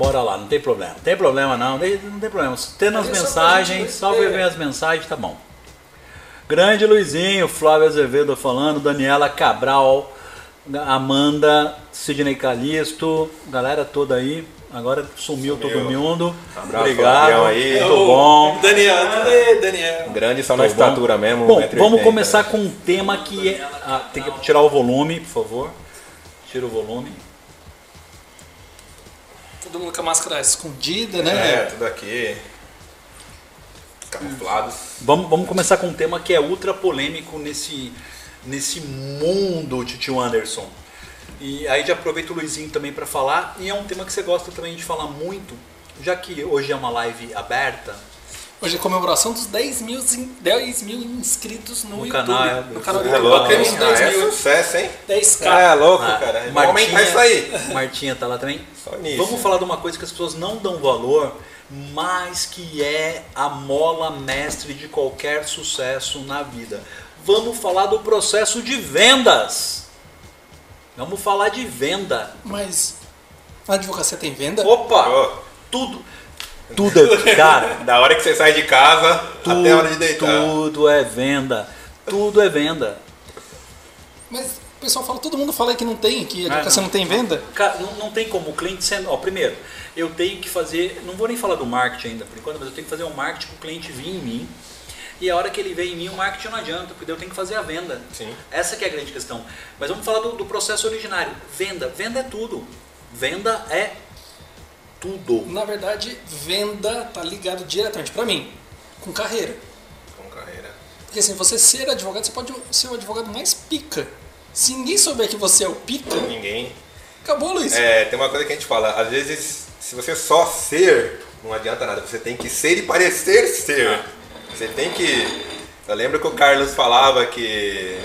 Bora lá, não tem problema. Não tem problema não, não tem, problema. Tendo as mensagens, só ver. as mensagens, tá bom. Grande Luizinho, Flávio Azevedo falando, Daniela Cabral, Amanda, Sidney Calisto, galera toda aí. Agora sumiu, todo Sumiu. mundo. Abraço, Obrigado. Aí. Tudo bom. Daniel, cadê Daniel? Grande só na Tudo bom? estatura mesmo. Bom, 1,80m. vamos começar com um tema que é. ah, tem que tirar o volume, por favor. Tira o volume. Todo mundo com a máscara escondida, É, né? tudo aqui. Camuflados. Vamos, vamos começar com um tema que é ultra polêmico nesse, nesse mundo, Titio Anderson. E aí já aproveito o Luizinho também para falar. E é um tema que você gosta também de falar muito, já que hoje é uma live aberta. Hoje é comemoração dos 10 mil, in- 10 mil inscritos no, No YouTube. canal, é, no canal do É YouTube. louco, Batemos hein? Ah, 10 é mil. sucesso, hein? 10k. É louco, Ah, cara. Vamos aumentar isso aí. Martinha tá lá também. Só nisso. Vamos falar de uma coisa que as pessoas não dão valor, mas que é a mola mestre de qualquer sucesso na vida. Vamos falar do processo de vendas. Vamos falar de venda. Mas a advocacia tem venda? Opa! Ô, Tudo. Tudo é. Cara, da hora que você sai de casa tudo, até a hora de deitar. tudo é venda. Tudo é venda. Mas o pessoal fala, todo mundo fala que não tem, que a É, advocacia não. não tem venda. Cara, não, não tem como o cliente sendo. Ó, primeiro, eu tenho que fazer. Não vou nem falar do marketing ainda por enquanto, mas eu tenho que fazer um marketing para o cliente vir em mim. E a hora que ele vem em mim, o marketing não adianta, porque eu tenho que fazer a venda. Sim. Essa que é a grande questão. Mas vamos falar do, do processo originário. Venda. Venda é tudo. Venda é tudo. Na verdade, venda tá ligado diretamente pra mim, com carreira. Com carreira. Porque assim, você ser advogado, você pode ser o advogado mais pica. Se ninguém souber que você é o pica, Ninguém. acabou, Luiz. É, tem uma coisa que a gente fala, às vezes, se você só ser, não adianta nada, você tem que ser e parecer ser. Você tem que. Eu lembro que o Carlos falava que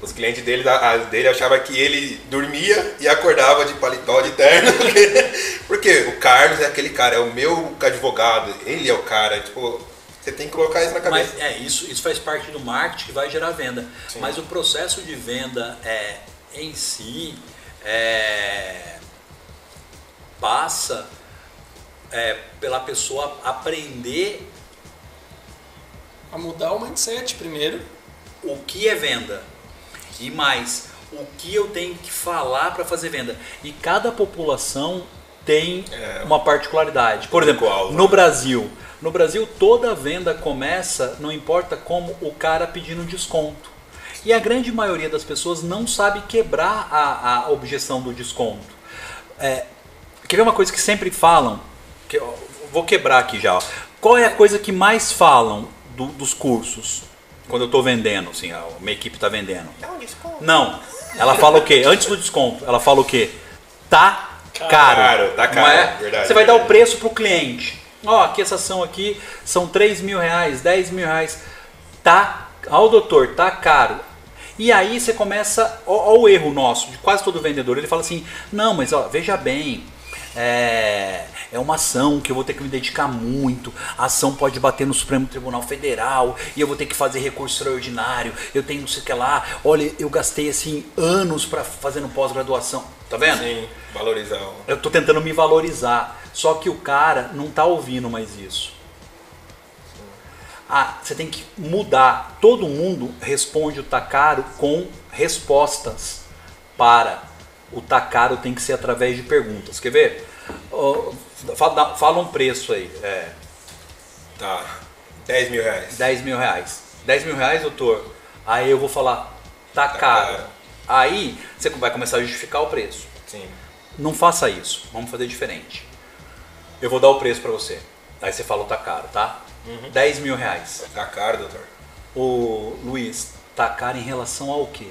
os clientes dele, a- dele achavam que ele dormia e acordava de paletó de terno. Porque, porque o Carlos é aquele cara, é o meu advogado, ele é o cara, tipo, você tem que colocar isso na cabeça. Mas é isso, isso faz parte do marketing que vai gerar venda. Sim. Mas o processo de venda é em si é, passa é, pela pessoa aprender A mudar o mindset primeiro. o que é venda e mais o que eu tenho que falar para fazer venda. E cada população tem É. uma particularidade. Por exemplo, Público-alvo, no né? Brasil, no Brasil toda venda começa, não importa como o cara pedindo desconto. E a grande maioria das pessoas não sabe quebrar a, a objeção do desconto. É, quer ver uma coisa que sempre falam? Que vou quebrar aqui já. ó. Qual é a coisa que mais falam do- dos cursos? Quando eu estou vendendo, assim, a minha equipe está vendendo. Não. Ela fala o quê? Antes do desconto, ela fala o quê? Tá caro. Caro, tá não caro, é? verdade, Você vai dar o verdade. preço pro cliente. Ó, aqui essa ação aqui são 3 mil reais, 10 mil reais. Tá, ó, doutor, tá caro. E aí você começa, ó, ó o erro nosso, de quase todo vendedor, ele fala assim, não, mas ó, veja bem, é, é uma ação que eu vou ter que me dedicar muito, a ação pode bater no Supremo Tribunal Federal, e eu vou ter que fazer recurso extraordinário, eu tenho não sei o que lá, olha, eu gastei assim anos para fazendo pós-graduação, tá vendo? Sim, valorizar. Eu tô tentando me valorizar. Só que o cara não tá ouvindo mais isso. Ah, você tem que mudar. Todo mundo responde o tá caro com respostas para. O tá caro tem que ser através de perguntas. Quer ver? Ó, fala, fala um preço aí. É, Tá. 10 mil reais. 10 mil reais. 10 mil reais, doutor? Aí eu vou falar, tá, Tá caro. caro. Aí você vai começar a justificar o preço. Sim. Não faça isso. Vamos fazer diferente. Eu vou dar o preço pra você. Aí você fala, tá caro, tá? 10 mil reais. Tá caro, doutor. Ô Luiz, tá caro em relação ao quê?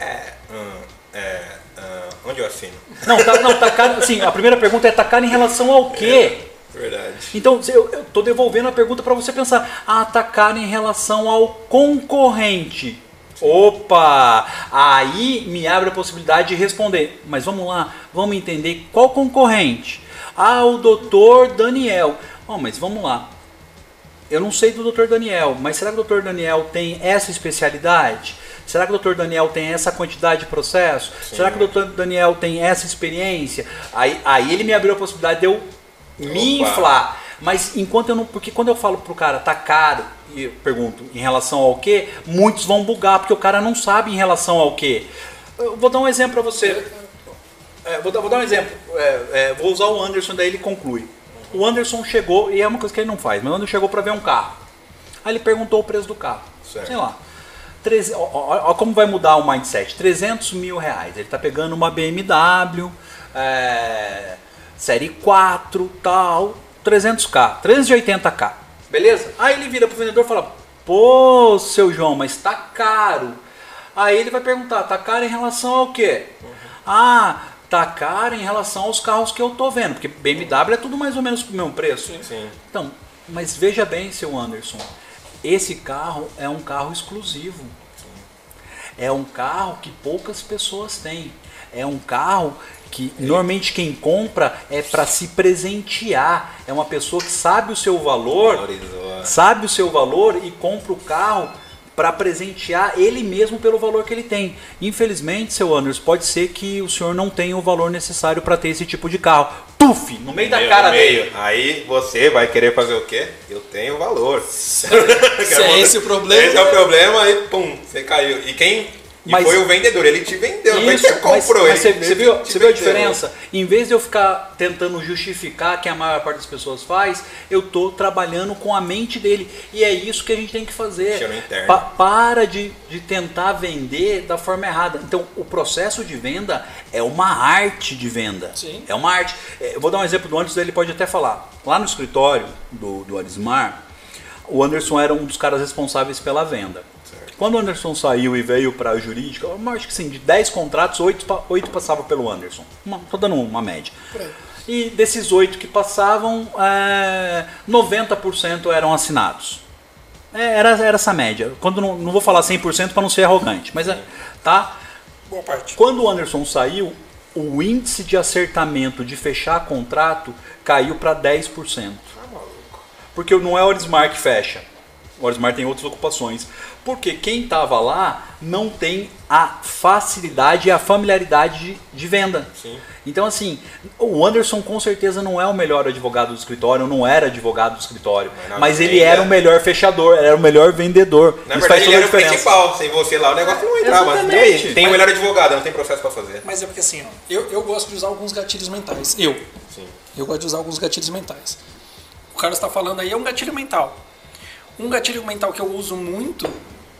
É. hum, é. Hum, onde eu assino? Não, tá, não, tá caro. Assim, a primeira pergunta é tá caro em relação ao quê? Verdade. Então, eu, eu tô devolvendo a pergunta para você pensar. Ah, tá em relação ao concorrente. Opa! Aí me abre a possibilidade de responder. Mas vamos lá, vamos entender qual concorrente. Ah, o doutor Daniel. Oh, mas vamos lá. Eu não sei do doutor Daniel, mas será que o doutor Daniel tem essa especialidade? Será que o doutor Daniel tem essa quantidade de processo? Será que o doutor Daniel tem essa experiência? Aí, aí ele me abriu a possibilidade de eu me Opa. inflar. Mas enquanto eu não. Porque quando eu falo pro cara, tá caro, e eu pergunto em relação ao quê, muitos vão bugar, porque o cara não sabe em relação ao quê. Eu vou dar um exemplo pra você. É, vou, dar, vou dar um exemplo. É, é, vou usar o Anderson, daí ele conclui. O Anderson chegou, e é uma coisa que ele não faz, mas o Anderson chegou para ver um carro. Aí ele perguntou o preço do carro. Certo. Sei lá. Treze- ó, como vai mudar o mindset. 300 mil reais. Ele tá pegando uma BMW, é, série 4, tal, 300k, 380k. Beleza? Aí ele vira pro vendedor e fala: Pô, seu João, mas tá caro. Aí ele vai perguntar: Tá caro em relação ao quê? Ah, tá caro em relação aos carros que eu tô vendo. Porque BMW é tudo mais ou menos pro mesmo preço. Sim. Então, mas veja bem, seu Anderson, esse carro é um carro exclusivo. É um carro que poucas pessoas têm. É um carro que normalmente quem compra é para se presentear. É uma pessoa que sabe o seu valor, Valorizou. sabe o seu valor e compra o carro para presentear ele mesmo pelo valor que ele tem. Infelizmente, seu Anderson, pode ser que o senhor não tenha o valor necessário para ter esse tipo de carro. Tuf, no meio da cara meio. dele. Aí você vai querer fazer o quê? Eu tenho valor. Se é esse o problema. Esse é o problema, aí pum, você caiu. E quem. E Mas- foi o vendedor, ele te vendeu, que Isso, você mas, comprou mas ele. você, você viu, te você viu a diferença? Em vez de eu ficar tentando justificar que a maior parte das pessoas faz, eu tô trabalhando com a mente dele. E é isso que a gente tem que fazer. Mexer no interno. Pa- para de, de tentar vender da forma errada. Então, o processo de venda é uma arte de venda. Sim. É uma arte. É, Eu vou dar um exemplo do Anderson, ele pode até falar. Lá no escritório do, do Arismar, o Anderson era um dos caras responsáveis pela venda. Quando o Anderson saiu e veio para a jurídica, eu acho que sim, de 10 contratos, 8, pa- oito passavam pelo Anderson. Uma, tô dando uma média. E desses 8 que passavam, é, 90% eram assinados. É, era, era essa média. Quando não, não vou falar 100% para não ser arrogante, mas é, tá? Boa parte. Quando o Anderson saiu, o índice de acertamento de fechar contrato caiu para 10%. Porque não é o Orismar que fecha. O Orismar tem outras ocupações. Porque quem estava lá não tem a facilidade e a familiaridade de, de venda. Sim. Então, assim, o Anderson com certeza não é o melhor advogado do escritório, não era advogado do escritório. Mas Mas ele era o melhor fechador, era o melhor vendedor. Na Isso verdade, ele era o principal. Sem você lá, o negócio não entrava. Mas e Exatamente. aí? Tem o melhor advogado, não tem processo pra fazer. Mas é porque assim, ó, eu, eu gosto de usar alguns gatilhos mentais. Eu. Sim. Eu gosto de usar alguns gatilhos mentais. O Carlos está falando aí é um gatilho mental. Um gatilho mental que eu uso muito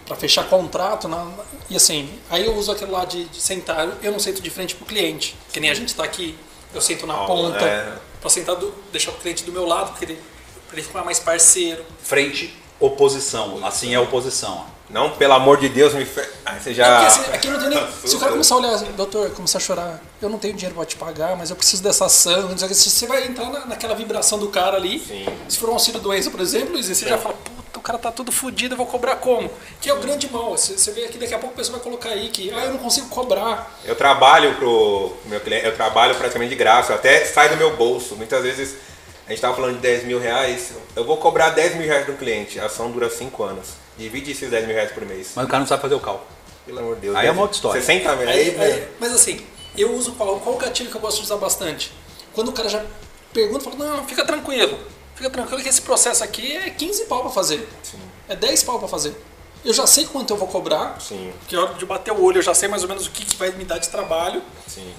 para fechar contrato, na- e assim, aí eu uso aquele lá de, de sentar, eu não sento de frente pro cliente, que nem a gente está aqui, eu sento na Ó, ponta, é. para sentar do, deixar o cliente do meu lado, porque ele, pra ele ficar mais parceiro. Frente, oposição. Assim é oposição. Não, pelo amor de Deus, me fe... Aí você É já. porque, assim, aqui não tem nem, se o cara começar a olhar, doutor, começar a chorar, eu não tenho dinheiro para te pagar, mas eu preciso dessa ação, você vai entrar na- naquela vibração do cara ali. Sim. Se for um auxílio doença, por exemplo, Luiz, você já fala, o cara tá tudo fodido, eu vou cobrar como? Que é o grande mal. Você, você vê aqui, daqui a pouco a pessoa vai colocar aí que, ah, eu não consigo cobrar. Eu trabalho pro meu cliente, eu trabalho praticamente de graça, até sai do meu bolso. Muitas vezes a gente tava falando de 10 mil reais, eu vou cobrar 10 mil reais do cliente, a ação dura 5 anos. Divide esses 10 mil reais por mês. Mas o cara não sabe fazer o cálculo. Pelo amor de Deus. Aí é uma outra história. 60 mil. Aí, Aí, aí- né? mas assim, eu uso qual? Qual o gatilho que eu gosto de usar bastante? Quando o cara já pergunta, fala, não, fica tranquilo. Fica tranquilo que esse processo aqui é 15 pau pra fazer. Sim. É 10 pau pra fazer. Eu já sei quanto eu vou cobrar. Sim, Porque a hora de bater o olho eu já sei mais ou menos o que, que vai me dar de trabalho. sim.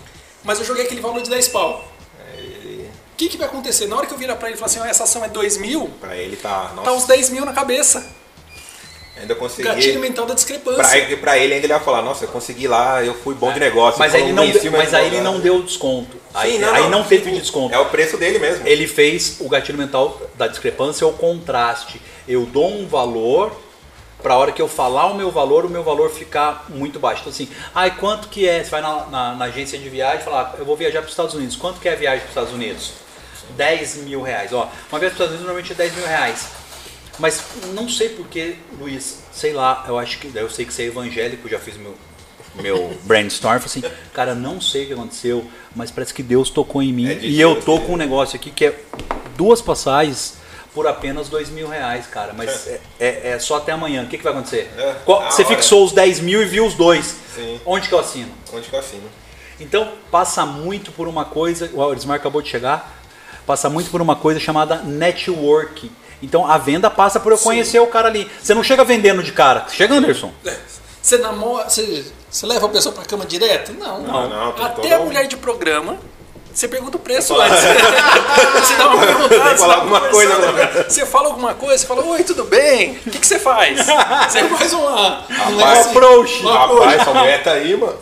Mas eu joguei aquele valor de 10 pau. Aí, O que, que vai acontecer? Na hora que eu virar pra ele e falar assim, ó, essa ação é 2 mil, pra ele tá. Nossa, tá uns 10 mil na cabeça. ainda consegui. Gatilho mental da discrepância. Pra, ele- pra ele ainda ele vai falar, nossa, eu consegui lá, eu fui bom de negócio. Mas, aí ele não, mas aí ele não deu desconto. Aí Sim, não, aí não teve desconto. É o preço dele mesmo. Ele fez o gatilho mental da discrepância, é o contraste. Eu dou um valor para a hora que eu falar o meu valor, o meu valor ficar muito baixo. Então assim, ai, quanto que é? Você vai na, na- na agência de viagem e fala, "Ah, eu vou viajar para os Estados Unidos. Quanto que é a viagem para os Estados Unidos? 10 mil reais. Ó, uma viagem para os Estados Unidos normalmente é 10 mil reais. Mas não sei porquê, Luiz, sei lá, eu acho que. Eu sei que você é evangélico, já fiz meu, meu brainstorm. Falei assim, cara, não sei o que aconteceu, mas parece que Deus tocou em mim. É e eu tô né? com um negócio aqui que é duas passagens por apenas dois mil reais, cara. Mas é, é- é só até amanhã. O que, que vai acontecer? É, Qual- na você hora. fixou os 10 mil e viu os dois. Sim. Onde que eu assino? Onde que eu assino? Então, passa muito por uma coisa, o Aurismar acabou de chegar, passa muito por uma coisa chamada network. Então, a venda passa por eu conhecer o cara ali. Você não chega vendendo de cara. Chega, Anderson. É. Você namora. Você, você leva a pessoa pra cama direto? Não. Não, não, Até a mulher de programa. Você pergunta o preço antes. você dá uma perguntada, você alguma coisa, né? Você fala alguma coisa, você fala, oi, tudo bem? O que, que você faz? Você faz uma. Um negócio- approach. um approach. Rapaz, essa mulher tá aí, mano.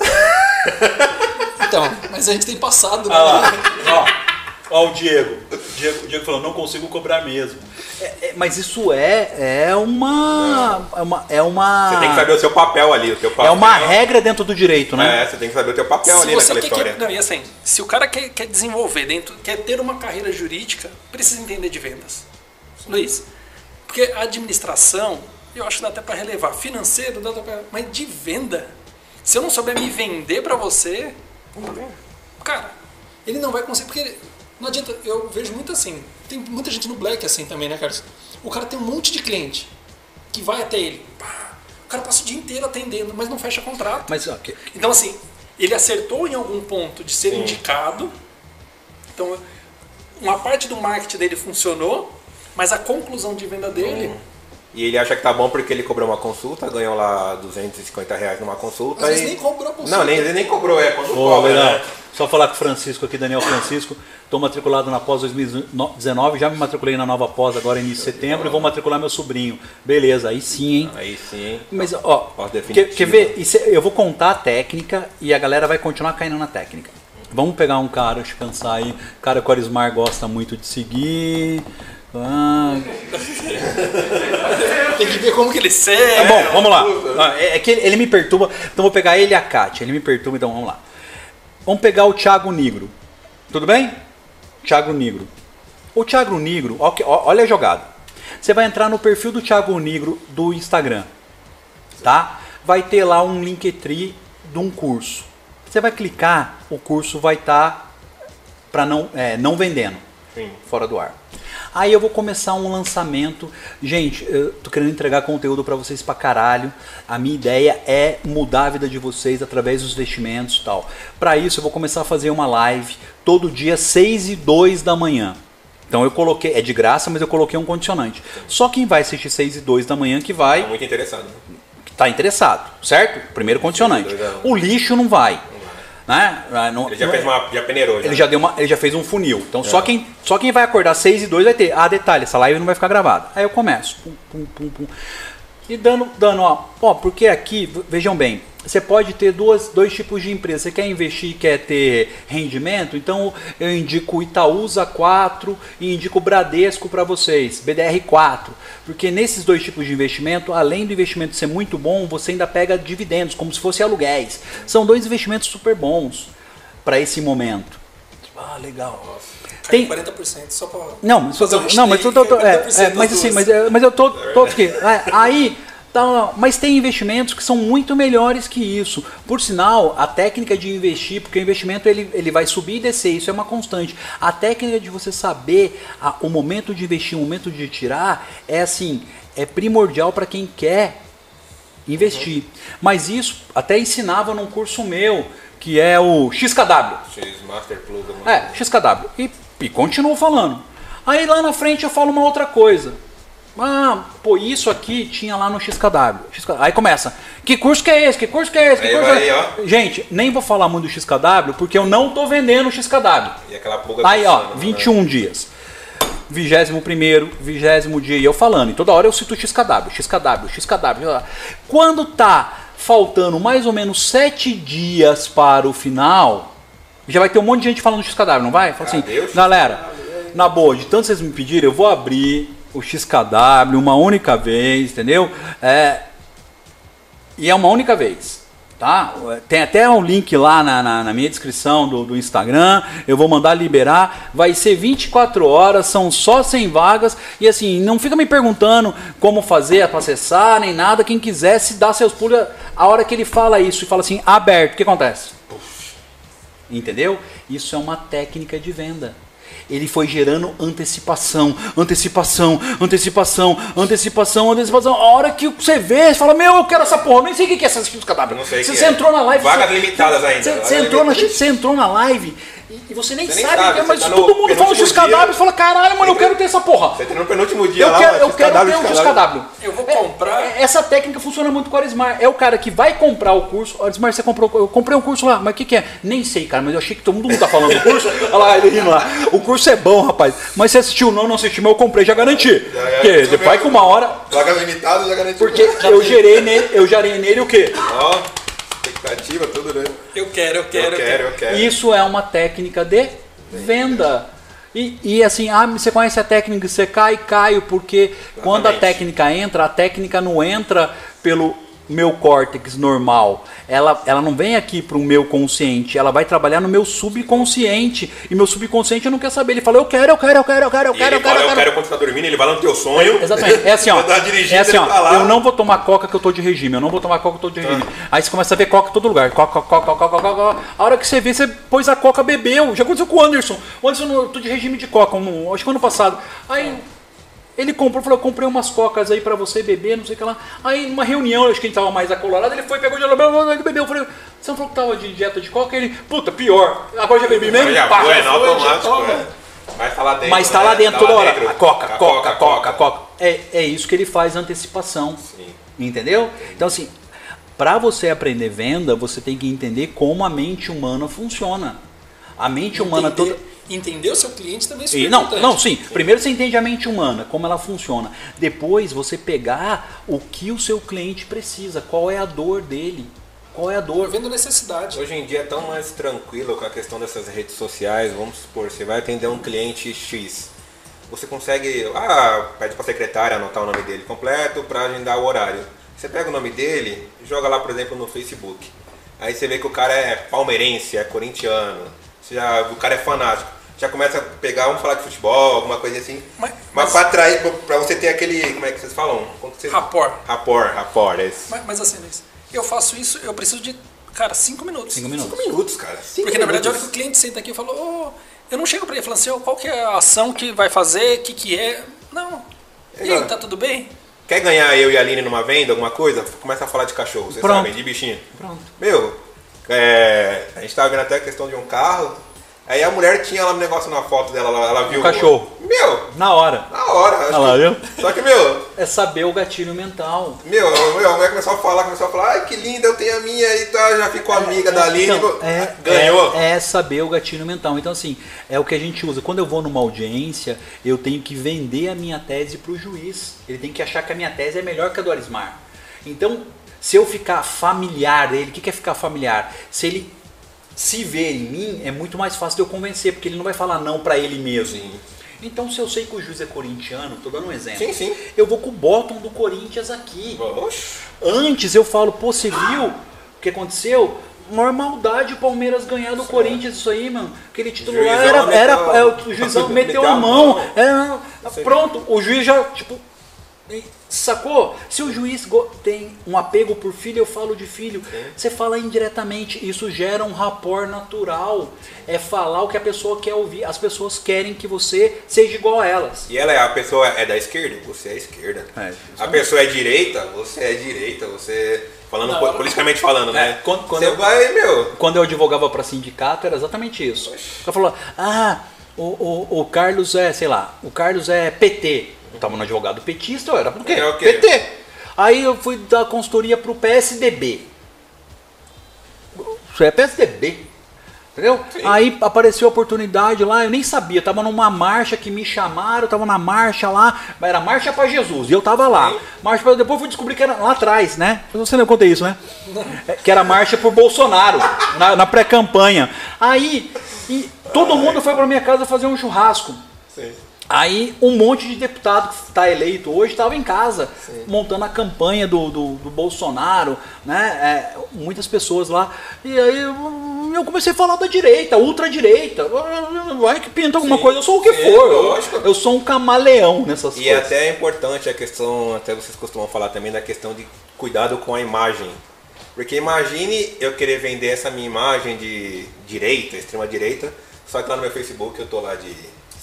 Então, mas a gente tem passado, né? Ah lá, ó, ó o Diego. Diego. Diego falou, não consigo cobrar mesmo. É- é- mas isso é, é uma. É uma. É uma, Você tem que saber o seu papel ali, o teu papel. é uma regra dentro do direito, né? É, você tem que saber o teu papel Se ali você naquela quer, história. quer, não, e assim, se o cara quer, quer desenvolver dentro, quer ter uma carreira jurídica, precisa entender de vendas. Luiz, porque a administração, eu acho que dá até para relevar. Financeiro, dá até pra, mas de venda, se eu não souber me vender para você, cara, ele não vai conseguir, porque ele- não adianta, eu vejo muito assim, tem muita gente no Black assim também, né, Carlos? O cara tem um monte de cliente que vai até ele, pá, o cara passa o dia inteiro atendendo, mas não fecha contrato. Mas que- Então, assim, ele acertou em algum ponto de ser Sim. indicado. Então, uma parte do marketing dele funcionou, mas a conclusão de venda dele. E ele acha que tá bom porque ele cobrou uma consulta, ganhou lá 250 reais numa consulta. Às vezes e- nem cobrou a consulta. Não, nem, ele nem cobrou, é quando Ô, cobra, né? Só falar com o Francisco aqui, Daniel Francisco. Estou matriculado na pós 2019, já me matriculei na nova pós agora início de setembro e vou matricular meu sobrinho. Beleza, aí sim, hein? Aí sim. Mas, ó, quer, quer ver? Isso é- eu vou contar a técnica e a galera vai continuar caindo na técnica. Vamos pegar um cara, deixa eu pensar aí. Cara que o Arismar gosta muito de seguir. Ah, Tem que ver como que ele Tá segue. bom, vamos lá. Ah, É, é que ele, ele me perturba, então vou pegar ele e a Kátia. Ele me perturba, então vamos lá. Vamos pegar o Thiago Negro. Tudo bem? Thiago Negro. O Thiago Negro, olha a jogada. Você vai entrar no perfil do Thiago Negro do Instagram, tá? Vai ter lá um Linktree de um curso. Você vai clicar, o curso vai estar para não, é, não vendendo Sim. fora do ar. Aí eu vou começar um lançamento. Gente, eu tô querendo entregar conteúdo para vocês pra caralho. A minha ideia é mudar a vida de vocês através dos investimentos e tal. Para isso eu vou começar a fazer uma live todo dia 6 e 2 da manhã. Então eu coloquei, é de graça, mas eu coloquei um condicionante. Só quem vai assistir 6 e 2 da manhã que vai Tô muito interessado. né? tá interessado, certo? Primeiro condicionante. O lixo não vai. Né? Ah, não- Ele já fez uma. Já peneirou. ele já, deu uma, ele já fez um funil. Então só, quem, só quem vai acordar 6 e 2 vai ter. Ah, detalhe, essa live não vai ficar gravada. Aí eu começo. Pum, pum, pum, pum. E dando, dando, ó. Ó, porque aqui, vejam bem, você pode ter duas, dois tipos de empresa. Você quer investir e quer ter rendimento? Então eu indico Itaúsa 4 e indico Bradesco para vocês, BDR 4. Porque nesses dois tipos de investimento, além do investimento ser muito bom, você ainda pega dividendos, como se fosse aluguéis. São dois investimentos super bons para esse momento. Ah, legal. Tem, 40% só pra. não, mas, eu fazer um não, mas eu tô, tô- é, 40% é, mas assim, mas, é, mas eu tô, tô aqui. É, aí, tá, mas tem investimentos que são muito melhores que isso. Por sinal, a técnica de investir, porque o investimento ele, ele vai subir e descer, isso é uma constante. A técnica de você saber a- o momento de investir, o momento de tirar, é assim, é primordial para quem quer investir. Mas isso até ensinava num curso meu, que é o XKW. X Master Plus. alguma É, XKW. E, e continuo falando. Aí lá na frente eu falo uma outra coisa. Ah, pô, isso aqui tinha lá no XKW. XKW. Aí começa. Que curso que é esse? Que curso que é esse? Que Aí curso é ó. Gente, nem vou falar muito do XKW porque eu não tô vendendo o XKW. E aquela pulga Aí, ó, coçando, né? 21 dias. Vigésimo primeiro, vigésimo dia, e eu falando. E toda hora eu cito XKW, XKW, XKW. Quando tá faltando mais ou menos sete dias para o final, já vai ter um monte de gente falando do XKW, não vai? Fala assim, galera, na boa, de tanto vocês me pedirem, eu vou abrir o XKW uma única vez, entendeu? É, e é uma única vez. Tá? Tem até um link lá na, na, na minha descrição do, do Instagram. Eu vou mandar liberar. Vai ser 24 horas, são só 100 vagas. E assim, não fica me perguntando como fazer para acessar, nem nada. Quem quiser, se dá seus pulos. A hora que ele fala isso e fala assim, aberto, o que acontece? Entendeu? Isso é uma técnica de venda. Ele foi gerando antecipação, antecipação, antecipação, antecipação, antecipação. A hora que você vê, você fala, meu, eu quero essa porra. Eu nem sei o que é essa skills cadáver. Não sei Você, você é. entrou na live. Vagas você- limitadas ainda, Você, vagas você entrou na, você entrou na live e, você nem Você nem sabe, sabe, mas você tá todo mundo fala penúltimo X cadáver dia. e fala, caralho, mano, eu quero ter essa porra. Você tem no penúltimo dia Eu lá, quero, eu quero ter um XKW. XKW. Eu vou É, comprar. é, essa técnica funciona muito com o Arismar. É o cara que vai comprar o curso. Ó, Arismar, você comprou. Eu comprei um curso lá, mas o que, que é? Nem sei, cara, mas eu achei que todo mundo tá falando do curso. Olha lá, ele rindo lá. O curso é bom, rapaz. Mas você assistiu? Não, não assisti, mas eu comprei, já garanti. Já Porque garantiu depois mesmo. que uma hora. Vagas limitadas, já garantiu. Porque eu gerei nele, eu gerei nele o quê? Ó, expectativa, tudo, né? Eu quero, eu quero, Eu quero, eu quero. Isso é uma técnica de venda. E, e assim, ah, você conhece a técnica, você cai, caio, porque quando a Exatamente. técnica entra, a técnica não entra pelo meu córtex normal. Ela, ela não vem aqui para o meu consciente, ela vai trabalhar no meu subconsciente. E meu subconsciente não quer saber. Ele fala, eu quero, eu quero, eu quero, eu quero, eu quero, eu quero, eu eu quero. quero quando você tá dormindo, ele vai lá no teu sonho. Exatamente. É assim, ó. Tá É assim, tá ó. lá. Eu não vou tomar coca que eu tô de regime. Eu não vou tomar coca que eu tô de regime. Aí você começa a ver coca em todo lugar. Coca, coca, coca, coca, coca. A hora que você vê, você pôs a coca, bebeu. Já aconteceu com o Anderson. O Anderson, eu tô de regime de coca, acho que ano passado. Aí ele comprou, falou, comprei umas cocas aí pra você beber, não sei o que lá. Aí numa reunião, acho que a gente tava mais acolorado, ele foi, pegou de ele bebeu. Eu falei, você não falou que tava de dieta de coca? Ele, puta, pior. Agora já bebi mesmo? Já Pá, foi, automático, é. Mas tá lá dentro. Mas tá né? lá dentro Tá toda lá hora. dentro. A coca, A coca, coca, coca. É, é isso que ele faz antecipação. Sim. Entendeu? Então, assim, para você aprender venda, você tem que entender como a mente humana funciona. A mente humana entender, toda. Entender o seu cliente também é super E, não, importante. não, sim. Primeiro você entende a mente humana, como ela funciona. Depois você pegar o que o seu cliente precisa, qual é a dor dele. Qual é a dor? vendo necessidade. Hoje em dia é tão mais tranquilo com a questão dessas redes sociais. Vamos supor, você vai atender um cliente X. Você consegue, ah, pede pra secretária anotar o nome dele completo para agendar o horário. Você pega o nome dele, joga lá, por exemplo, no Facebook. Aí você vê que o cara é palmeirense, é corintiano, você já, o cara é fanático. Já começa a pegar, vamos falar de futebol, alguma coisa assim. Mas- Mas, mas- pra atrair, pra- pra você ter aquele, como é que vocês falam? Você... Rapport. Rapport, rapport, é isso. Mas, mas assim, Luiz, eu faço isso, eu preciso de, cara, cinco minutos. Cinco minutos. Cinco minutos, cara. Cinco Porque na verdade, a hora minutos. que o cliente senta aqui e fala, ô, eu não chego pra ele falando assim, ô, qual que é a ação que vai fazer, o que que é. Não. E aí, tá tudo bem? Quer ganhar eu e a Aline numa venda, alguma coisa? Começa a falar de cachorro, vocês Pronto. sabem, de bichinho. Pronto. Meu, é, a gente tava vendo até a questão de um carro. Aí a mulher tinha lá um negócio na foto dela, ela, ela viu. Um cachorro. Meu, Na hora. na hora. acho lá, que- viu? Só que, meu, É saber o gatilho mental. meu, meu, a mulher começou a falar, começou a falar, ai que linda, eu tenho a minha e tá, já ficou amiga da Aline. Então, é, ganhou. É, é saber o gatilho mental. Então, assim, é o que a gente usa. Quando eu vou numa audiência, eu tenho que vender a minha tese para o juiz. Ele tem que achar que a minha tese é melhor que a do Arismar. Então, se eu ficar familiar dele, o que que é ficar familiar? Se ele se ver em mim, é muito mais fácil de eu convencer, porque ele não vai falar não para ele mesmo. Então, se eu sei que o juiz é corintiano, tô dando um exemplo. Sim, sim. Eu vou com o bottom do Corinthians aqui. Oxe. Antes eu falo, pô, você viu o que aconteceu? Normalidade o Palmeiras ganhar do Corinthians, isso aí, mano. Aquele título lá era. era é, o juizão meteu a mão. Era, Sei. pronto, o juiz já, tipo. Sacou? Se o juiz tem um apego por filho, eu falo de filho. Você fala indiretamente, isso gera um rapport natural. É falar o que a pessoa quer ouvir. As pessoas querem que você seja igual a elas. E ela é a pessoa é da esquerda, você é esquerda. É, a pessoa é direita, você é direita, você falando hora- politicamente falando, né? É, quando- quando você eu- vai, meu, quando eu advogava para sindicato, era exatamente isso. O cara falou, ah, o, o, o Carlos é, sei lá, o Carlos é PT. Eu tava no advogado petista, eu era por quê? É o quê? PT. Aí eu fui dar consultoria pro PSDB. Isso é PSDB. Entendeu? Aí apareceu a oportunidade lá, eu nem sabia, eu tava numa marcha que me chamaram, eu tava na marcha lá, mas era marcha para Jesus, e eu tava lá. Marcha pra, depois fui descobrir que era lá atrás, né? Você não contei isso, né? É, Que era marcha por Bolsonaro, na, na pré-campanha. Aí, e todo mundo foi pra minha casa fazer um churrasco. Sim. Aí um monte de deputado que está eleito hoje estava em casa, montando a campanha do, do, do Bolsonaro, né? É, muitas pessoas lá. E aí eu- comecei a falar da direita, ultradireita. Vai que pinta alguma Sim, coisa, eu sou o que sim, for. Eu, lógico. eu sou um camaleão nessas E é coisas. até é importante a questão, até vocês costumam falar também da questão de cuidado com a imagem. Porque imagine eu querer vender essa minha imagem de direita, extrema direita, só que lá no meu Facebook eu tô lá de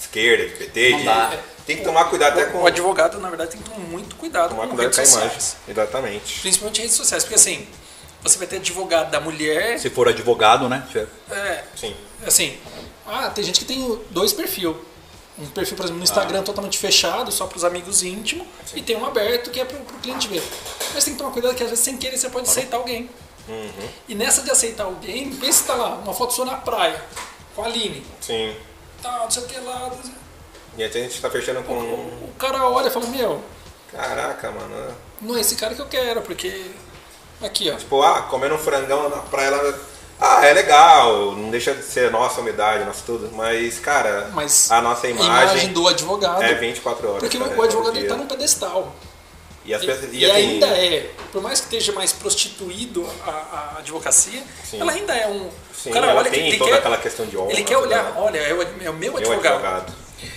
esquerda, de PT, de- tem que tomar cuidado até com O advogado, na verdade, tem que tomar muito cuidado tomar com cuidado redes com a sociais. imagem. Exatamente. Principalmente redes sociais, porque assim, você vai ter advogado da mulher, Se for advogado, né? é, Sim. assim, ah, tem gente que tem dois perfis. Um perfil, por exemplo, no Instagram totalmente fechado, só para os amigos íntimos, e tem um aberto que é para o cliente ver. Mas tem que tomar cuidado que às vezes sem querer você pode aceitar alguém. E nessa de aceitar alguém, vê se tá lá, uma foto sua na praia, com a Aline, Sim. Tal, não sei o que lá. E até a gente tá fechando com. O cara olha e fala, meu, Caraca, mano. não é esse cara que eu quero, porque. Aqui, ó. Tipo, ah, comendo um frangão na praia lá. Ah, é legal, não deixa de ser nossa umidade, nosso tudo, mas, cara, Mas a nossa a imagem, do advogado. é 24 horas. Porque cara, o advogado todo ele tá num pedestal. E, as E, pessoas, e assim, ainda é, por mais que esteja mais prostituído a, a advocacia, Sim. ela ainda é um. Sim, o cara ela olha que tem ele toda quer, aquela questão de honra. Ele quer olhar, toda- olha, é o, é o meu Meu advogado. advogado.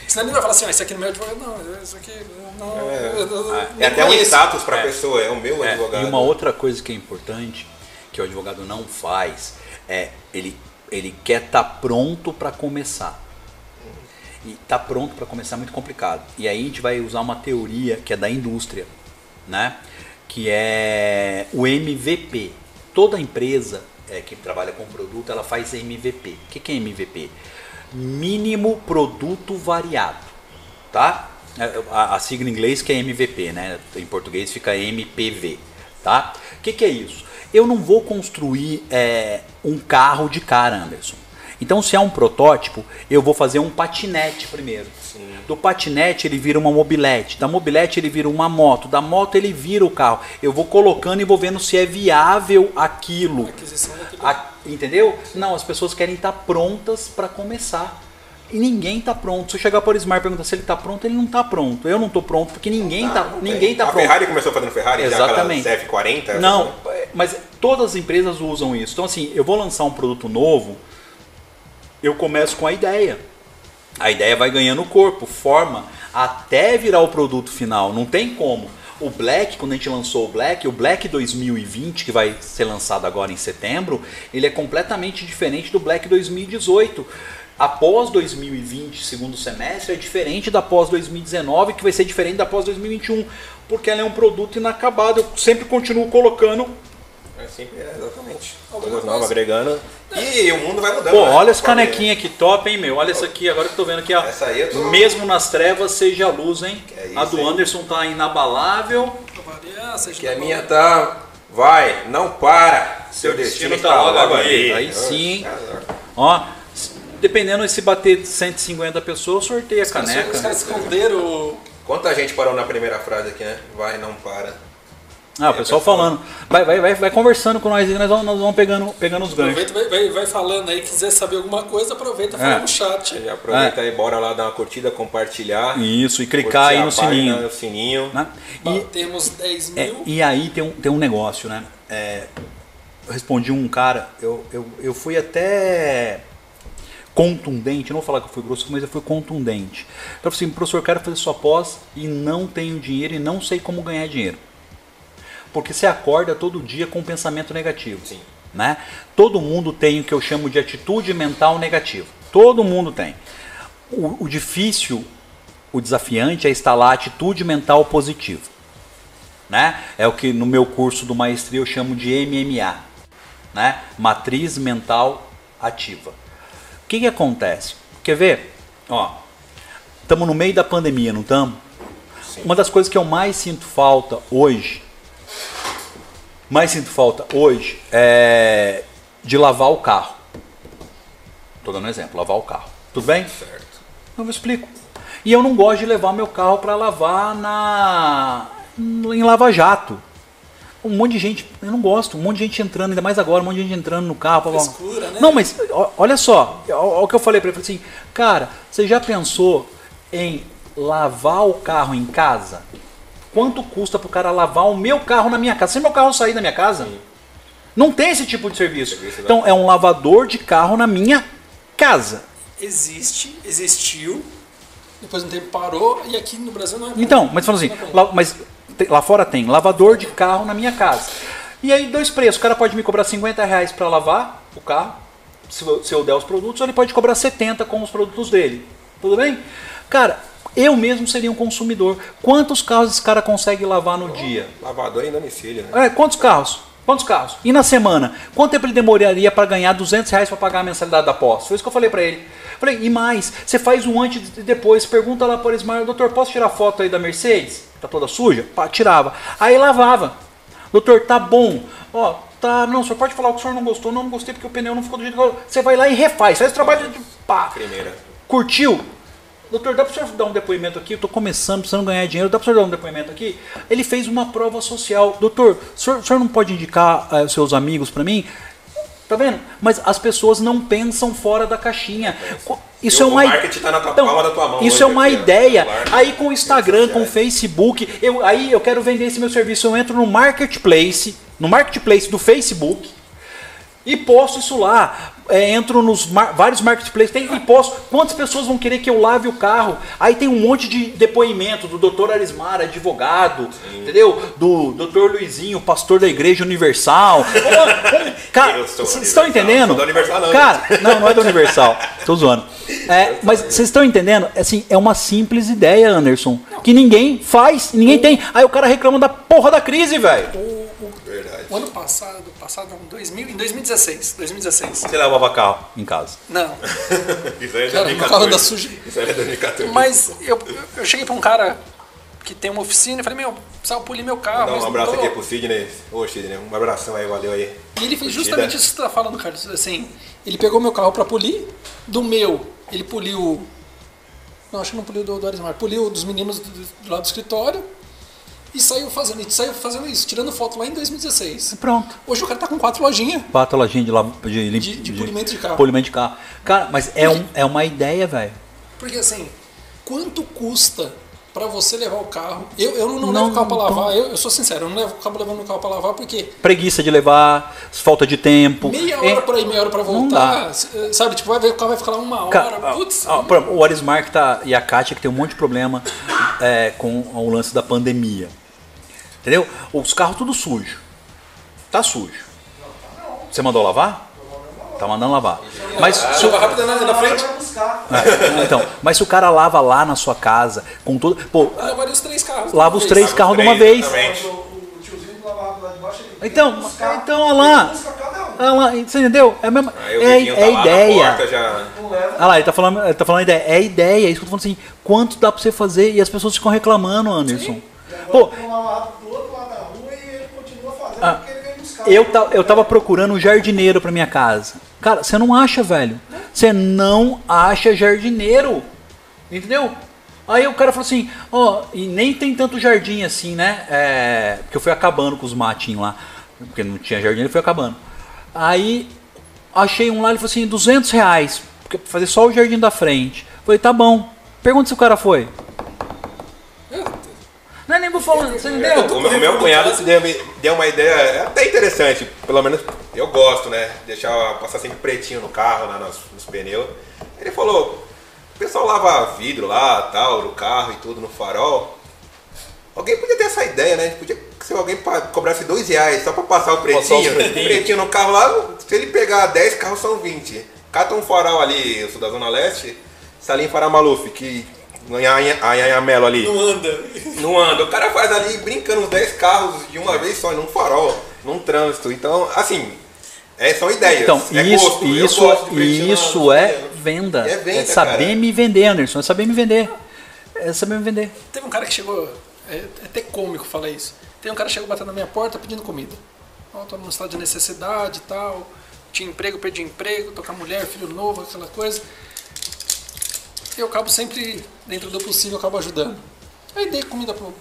Senão ele vai falar assim, ó, esse aqui não é meu advogado. Não, isso aqui não. É. eu- eu- Ah, nem É até um status pra É. pessoa, é o meu É, advogado. e uma outra coisa que é importante, que o advogado não faz, é ele, ele quer estar pronto para começar. E tá pronto para começar é muito complicado. E aí a gente vai usar uma teoria que é da indústria, né? Que é o MVP. Toda empresa é, que trabalha com produto, ela faz MVP. O que, que é MVP? Mínimo produto variado, tá? É, A, a sigla em inglês que é MVP, né? Em português fica MPV, tá? O que, que é isso? Eu não vou construir é, um carro de cara, Anderson. Então, se é um protótipo, eu vou fazer um patinete primeiro. Do patinete ele vira uma mobilete, da mobilete ele vira uma moto, da moto ele vira o carro. Eu vou colocando e vou vendo se é viável aquilo. A- entendeu? Não, as pessoas querem estar prontas para começar. E ninguém está pronto. Se eu chegar por Smart e perguntar se ele está pronto, ele não está pronto. Eu não estou pronto porque ninguém está Não tem. ninguém tá a pronto. Ferrari começou fazendo Ferrari, Exatamente. já aquela F40. Não, mas todas as empresas usam isso. Então, assim, eu vou lançar um produto novo, eu começo com a ideia. A ideia vai ganhando corpo, forma, até virar o produto final. Não tem como. O Black, quando a gente lançou o Black, o Black 2020, que vai ser lançado agora em setembro, ele é completamente diferente do Black 2018. Após 2020, segundo semestre, é diferente da pós 2019, que vai ser diferente da pós 2021, porque ela é um produto inacabado. Eu sempre continuo colocando É sempre, é, exatamente. Alguma Coisas coisa. novas, agregando. E o mundo vai mudando. Pô, né? olha as Conforme- canequinhas aqui top, hein, meu? Olha essa aqui, agora que eu tô vendo aqui, ó. Essa aí eu tô- Mesmo nas trevas, seja a luz, hein? Que é isso, a do hein? Anderson tá inabalável. Variar, Que a minha tá. Vai, não para. Seu destino destino tá está logo ali. Aí sim. Oxe, Ó, dependendo se bater 150 pessoas, sorteia a Os caneca. caras esconderam. Quanta gente parou na primeira frase aqui, né? Vai, não para. Ah, o pessoal falando. Vai, vai, vai, vai conversando com nós aí, nós vamos, nós vamos pegando, pegando os ganchos. Aproveita, vai, vai, vai falando aí, quiser saber alguma coisa, aproveita e É. fala no chat. Já aproveita aí, bora lá dar uma curtida, compartilhar. Isso, e clicar aí no página, sininho. No sininho. Né? E, Batemos 10 É, mil. e aí tem um, tem um negócio, né? É, eu respondi um cara, eu, eu, eu fui até contundente, não vou falar que eu fui grosso, mas eu fui contundente. Eu falei assim, professor, eu quero fazer sua pós e não tenho dinheiro e não sei como ganhar dinheiro. Porque você acorda todo dia com um pensamento negativo. Sim. Né? Todo mundo tem o que eu chamo de atitude mental negativa. Todo mundo tem. O, o difícil, o desafiante é instalar a atitude mental positiva. Né? É o que no meu curso do maestria eu chamo de MMA, né? Matriz mental ativa. O que, que acontece? Quer ver? Ó, estamos no meio da pandemia, não estamos? Uma das coisas que eu mais sinto falta hoje, mais sinto falta hoje é de lavar o carro. Estou dando um exemplo, lavar o carro. Tudo bem? Certo. Eu explico. E eu não gosto de levar meu carro para lavar na em Lava Jato. Um monte de gente, eu não gosto, um monte de gente entrando, ainda mais agora, um monte de gente entrando no carro. Frescura, né? Não, mas olha só, ó o que eu falei para ele, eu falei assim, cara, você já pensou em lavar o carro em casa? Quanto custa pro cara lavar o meu carro na minha casa? Se meu carro sair da minha casa, não tem esse tipo de serviço. Serviço da- Então é um lavador de carro na minha casa. Existe, existiu, depois de um tempo parou, e aqui no Brasil não é. Então, mas falando assim, lá, mas te- lá fora tem lavador de carro na minha casa. E aí, dois preços. O cara pode me cobrar 50 reais para lavar o carro, se eu, se eu der os produtos, ou ele pode cobrar 70 com os produtos dele. Tudo bem? Cara, eu mesmo seria um consumidor. Quantos carros esse cara consegue lavar no dia? Lavador em domicílio, né? É, quantos carros? Quantos carros? E na semana? Quanto tempo ele demoraria para ganhar 200 reais para pagar a mensalidade da pós? Foi isso que eu falei para ele. Falei, e mais, você faz um antes e depois, pergunta lá para o Ismael, doutor, posso tirar foto aí da Mercedes? Tá toda suja? Pá, tirava. Aí lavava. Doutor, tá bom. Ó, tá, não, o senhor pode falar o que o senhor não gostou. Não, não gostei porque o pneu não ficou do jeito que eu... Você vai lá e refaz, faz o trabalho de pá. Primeira. Curtiu? Doutor, dá para o senhor dar um depoimento aqui? Eu estou começando, precisando ganhar dinheiro. Dá para o senhor dar um depoimento aqui? Ele fez uma prova social. Doutor, o senhor, o senhor não pode indicar eh, seus amigos para mim? Tá vendo? Mas as pessoas não pensam fora da caixinha. Isso E é uma marketing tá na tua palma da tua mão Isso é uma ideia. Celular, Aí com o Instagram, com o. Facebook, eu, aí eu quero vender esse meu serviço. Eu entro no marketplace, no marketplace do Facebook e posto isso lá. É, entro nos mar- vários marketplaces tem, e posto. Quantas pessoas vão querer que eu lave o carro? Aí tem um monte de depoimento do doutor Arismar, advogado, entendeu? Do doutor Luizinho, pastor da Igreja Universal. Cara, vocês estão entendendo? Da Universal, não, Cara, não, não é da Universal. Tô zoando. É, mas vocês estão entendendo? Assim, é uma simples ideia, Anderson. Que ninguém faz, ninguém tem. Aí o cara reclama da porra da crise, velho. O, ano passado, passado não, 2000, em 2016, 2016. Você lavava carro em casa. Não, Isso aí é Cara, 2014. meu carro anda sujo. Isso aí é 2014. mas eu, eu cheguei pra um cara que tem uma oficina e falei, meu, precisava polir meu carro. Dá um abraço tô. aqui pro Sidney. Ô, Sidney, um abração aí, valeu aí. E ele fez justamente isso que você tá falando, Carlos. Assim, ele pegou meu carro pra polir, do meu, ele poliu. Não, acho que não poliu do, do Arismar, poliu dos meninos do, do lado do escritório e saiu fazendo, e saiu fazendo isso, tirando foto lá em 2016. Pronto. Hoje o cara tá com quatro lojinhas. Quatro lojinhas de, la- de, lim- De- de polimento de carro. Polimento de carro. Cara, mas é, um, é uma ideia, velho. Porque assim, quanto custa pra você levar o carro? Eu, eu não, Não, levo o carro pra não. lavar, eu, eu sou sincero, eu não levo o carro levando o carro pra lavar porque Preguiça de levar, falta de tempo. meia É- hora pra ir, meia hora pra Não voltar. s- Sabe, tipo, vai ver o carro vai ficar lá uma hora. Putz, ó, ó, o Arismar tá, e a Kátia que tem um monte de problema é, com o lance da pandemia. Entendeu? Os carros tudo sujo. Tá sujo. Você mandou lavar? Tá mandando lavar. Mas se o- Chuva rápida na, frente. Vai buscar. é, então, mas se o cara lava lá na sua casa, com tudo. Pô, Eu levaria os três carros. lava os três carros de uma Três, vez. Então, então, olha lá. Olha lá, você entendeu? É, a mesma, Aí é, é tá ideia. porta já. Olha lá, ele tá falando, ele tá falando ideia. É ideia, é isso que eu tô falando assim. Quanto dá pra você fazer? E as pessoas ficam reclamando, Anderson. Agora Pô, Ah, eu, ta- eu tava procurando um jardineiro pra minha casa. Cara, você não acha, velho. Você não acha jardineiro. Entendeu? Aí o cara falou assim, ó, e nem tem tanto jardim assim, né? É, porque eu fui acabando com os matinhos lá. Porque não tinha jardim, ele foi acabando. Aí achei um lá, ele falou assim, 200 reais. Pra fazer só o jardim da frente. Falei, tá bom. Pergunta se o cara foi. Não é nem falando, você entendeu? o, meu, o meu cunhado deu, deu uma ideia é até interessante, pelo menos eu gosto, né? Deixar passar sempre pretinho no carro, lá nos, nos pneus. Ele falou: o pessoal lava vidro lá, tal, no carro e tudo, no farol. Alguém podia ter essa ideia, né? Podia se alguém cobrasse dois reais só pra passar o pretinho, pretinho no carro lá, se ele pegar 10 carros são 20. Cata um farol ali, eu sou da Zona Leste, Salim Faramaluf, que no Anhanha- Anhanhamelo ali. Não anda. Não anda. O cara faz ali brincando uns 10 carros de uma vez só, num farol, num trânsito. Então, assim, é, são ideias. Então, é isso, gosto. Isso, isso é venda. É venda, saber cara. me vender, Anderson. É saber me vender. É saber me vender. Teve um cara que chegou, é, é até cômico falar isso. Tem um cara que chegou batendo na minha porta pedindo comida. Ó, tô num estado de necessidade e tal. Tinha emprego, perdi emprego, tô com a mulher, filho novo, aquela coisa. Eu acabo sempre, dentro do possível, eu acabo ajudando. Aí dei comida pro.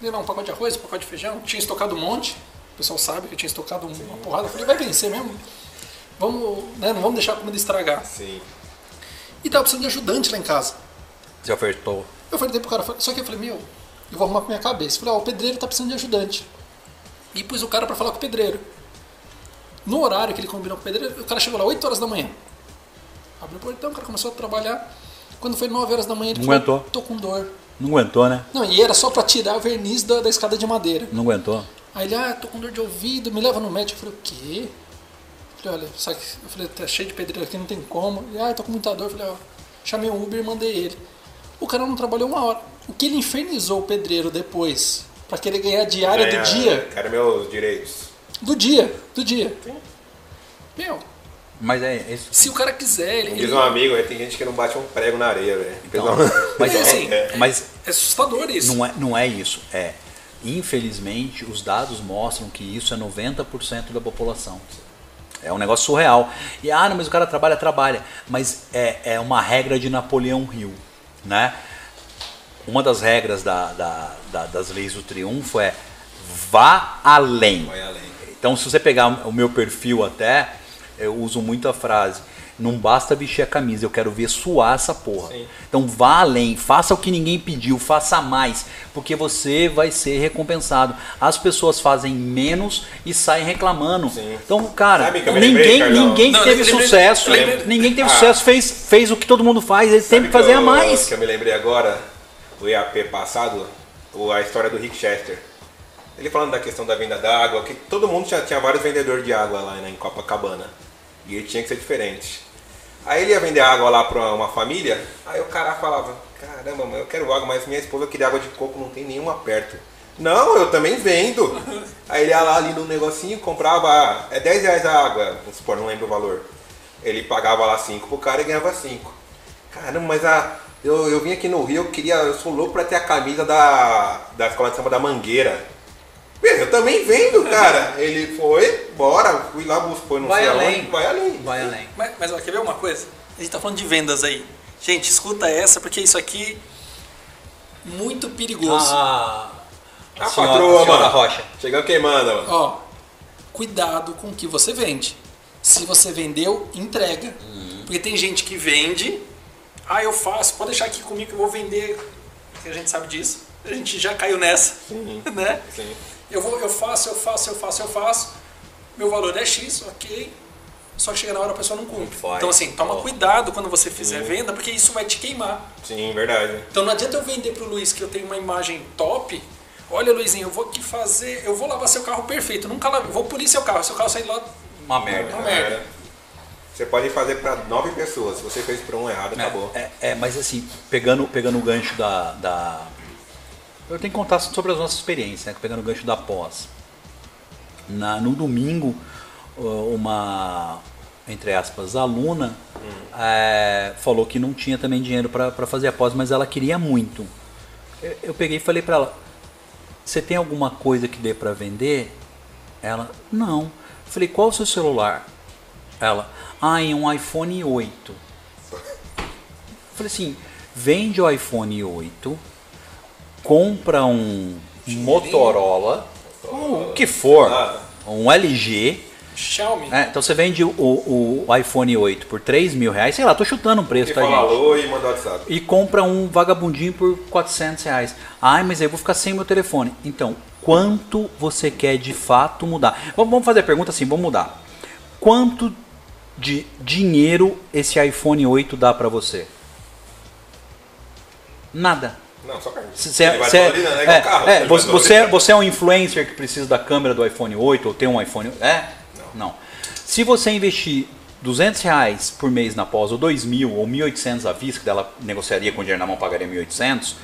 Dei lá um pacote de arroz, um pacote de feijão. Tinha estocado um monte. O pessoal sabe que eu tinha estocado uma porrada. Eu falei, vai vencer mesmo. Vamos, né, não vamos deixar a comida estragar. Sim. E tava precisando de ajudante lá em casa. Você ofertou. Eu falei pro cara, só que eu falei, meu, eu vou arrumar pra minha cabeça. Eu falei, ó, o pedreiro tá precisando de ajudante. E pus o cara pra falar com o pedreiro. No horário que ele combinou com o pedreiro, o cara chegou lá 8 horas da manhã. Abriu o portão, o cara começou a trabalhar. Quando foi 9 horas da manhã, ele Não falou, aguentou. tô com dor. Não aguentou, né? Não, e era só pra tirar o verniz da, da escada de madeira. Não aguentou. Aí ele, ah, tô com dor de ouvido, me leva no médico. Eu falei, o quê? Eu falei, olha, sabe, eu falei, tá cheio de pedreiro aqui, não tem como. Ele, ah, tô com muita dor. Eu falei, ó, chamei um Uber e mandei ele. O cara não trabalhou uma hora. O que ele infernizou o pedreiro depois pra querer ganhar a diária Ganha- do dia? Quero meus direitos. Do dia, do dia. Meu, Mas é isso. se o cara quiser, ele. Diz ele- um amigo, aí tem gente que não bate um prego na areia, velho. Então, Pessoal- mas, É assim, é, mas É assustador isso. não, é, não é isso. É, infelizmente, os dados mostram que isso é 90% da população. É um negócio surreal. E, ah, não, mas o cara trabalha, trabalha. Mas é, é uma regra de Napoleão Hill, né? Uma das regras da, da- da- das leis do triunfo é vá além. Vai além. Então, se você pegar o meu perfil até, eu uso muito a frase: não basta vestir a camisa, eu quero ver suar essa porra. Sim. Então, vá além, faça o que ninguém pediu, faça mais, porque você vai ser recompensado. As pessoas fazem menos e saem reclamando. Sim. Então, cara, ninguém, lembrei, ninguém Não, teve lembrei- sucesso, ninguém teve Ah. sucesso, fez, fez o que todo mundo faz, ele tem Sabe que fazer eu, a mais. Que eu me lembrei agora, o EAP passado, a história do Rick Chester. Ele falando da questão da venda da água, que todo mundo já tinha vários vendedores de água lá né, em Copacabana. E ele tinha que ser diferente. Aí ele ia vender água lá pra uma família, aí o cara falava, caramba, mano, eu quero água, mas minha esposa queria água de coco, não tem nenhuma perto. Não, eu também vendo. Aí ele ia lá ali no negocinho, comprava, é 10 reais a água, vamos supor, não lembro o valor. Ele pagava lá 5 pro cara e ganhava 5. Caramba, mas a, eu, eu vim aqui no Rio, eu queria, eu sou louco pra ter a camisa da, da escola de samba da Mangueira. Beleza, eu também vendo, cara. Ele foi, bora, fui lá, buscou, não Vai sei além. aonde, vai além. Vai além. Mas, mas ó, quer ver uma coisa? A gente tá falando de vendas aí. Gente, escuta essa, porque isso aqui muito perigoso. Ah, A senhora- patroa, senhora mano. Rocha. Chegando queimando, mano. Ó, cuidado com o que você vende. Se você vendeu, entrega. Uhum. Porque tem gente que vende, ah, eu faço, pode deixar aqui comigo que eu vou vender. Porque a gente sabe disso. A gente já caiu nessa, né? Sim. Eu, vou, eu faço, eu faço, eu faço, eu faço. Meu valor é X, ok. Só que chega na hora a pessoa não cumpre. Vai. Então assim, toma Ó. cuidado quando você fizer venda, porque isso vai te queimar. Sim, verdade. Então não adianta eu vender pro Luiz que eu tenho uma imagem top. Olha, Luizinho, eu vou aqui fazer. Eu vou lavar seu carro perfeito. Nunca lavei. Vou polir seu carro. Seu carro sair lá. Uma merda. Uma merda. É. Você pode fazer pra nove pessoas. Se você fez pra um errado, acabou. É, é, é, mas assim, pegando, pegando o gancho da, da. Eu tenho que contar sobre as nossas experiências, né? Pegando o gancho da pós. Na, no domingo, uh, uma, entre aspas, aluna é, falou que não tinha também dinheiro para fazer a pós, mas ela queria muito. Eu, eu peguei e falei para ela: Você tem alguma coisa que dê para vender? Ela: Não. Eu falei: Qual o seu celular? Ela: Ah, em um iPhone 8. Falei assim, vende o iPhone 8, compra um Motorola, ou o que for, Ah. um LG. Xiaomi. né? Então você vende o, o iPhone 8 por 3 mil reais, sei lá, tô chutando um preço, Ele tá, gente? e mandou WhatsApp. E compra um vagabundinho por 400 reais. Ai, mas aí eu vou ficar sem meu telefone. Então, quanto você quer de fato mudar? Vamos fazer a pergunta assim, vamos mudar. Quanto de dinheiro esse iPhone 8 dá pra você? Nada. Não, só Ele vai você- valorizando, é igual é, carro. é, você, você, é, você é um influencer que precisa da câmera do iPhone 8 ou tem um iPhone. É? Não. Se você investir 200 reais por mês na pós, ou 2 mil, ou 1.800 à vista, que dela negociaria com dinheiro na mão, pagaria 1.800,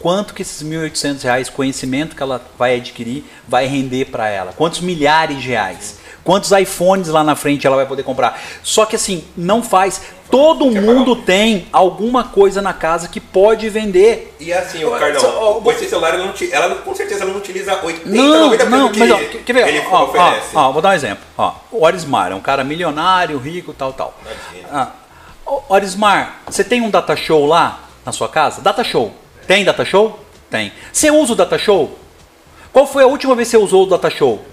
quanto que esses 1.800 reais, conhecimento que ela vai adquirir, vai render para ela? Quantos milhares de reais? Quantos iPhones lá na frente ela vai poder comprar? Só que assim, não faz. Todo Quer mundo pagar? tem alguma coisa na casa que pode vender. E assim, o Só- Cardão, ó, com esse celular, ela, não, ela com certeza ela não utiliza 80, Não, 90% não, que mas ó, quer ver? ele ó, ó, oferece. ó, vou dar um exemplo. Ó, o Orismar é um cara milionário, rico, tal, tal. Imagina. Ah, ó, Orismar, você tem um data show lá na sua casa? Data show. Tem data show? Tem. Você usa o data show? Qual foi a última vez que você usou o data show?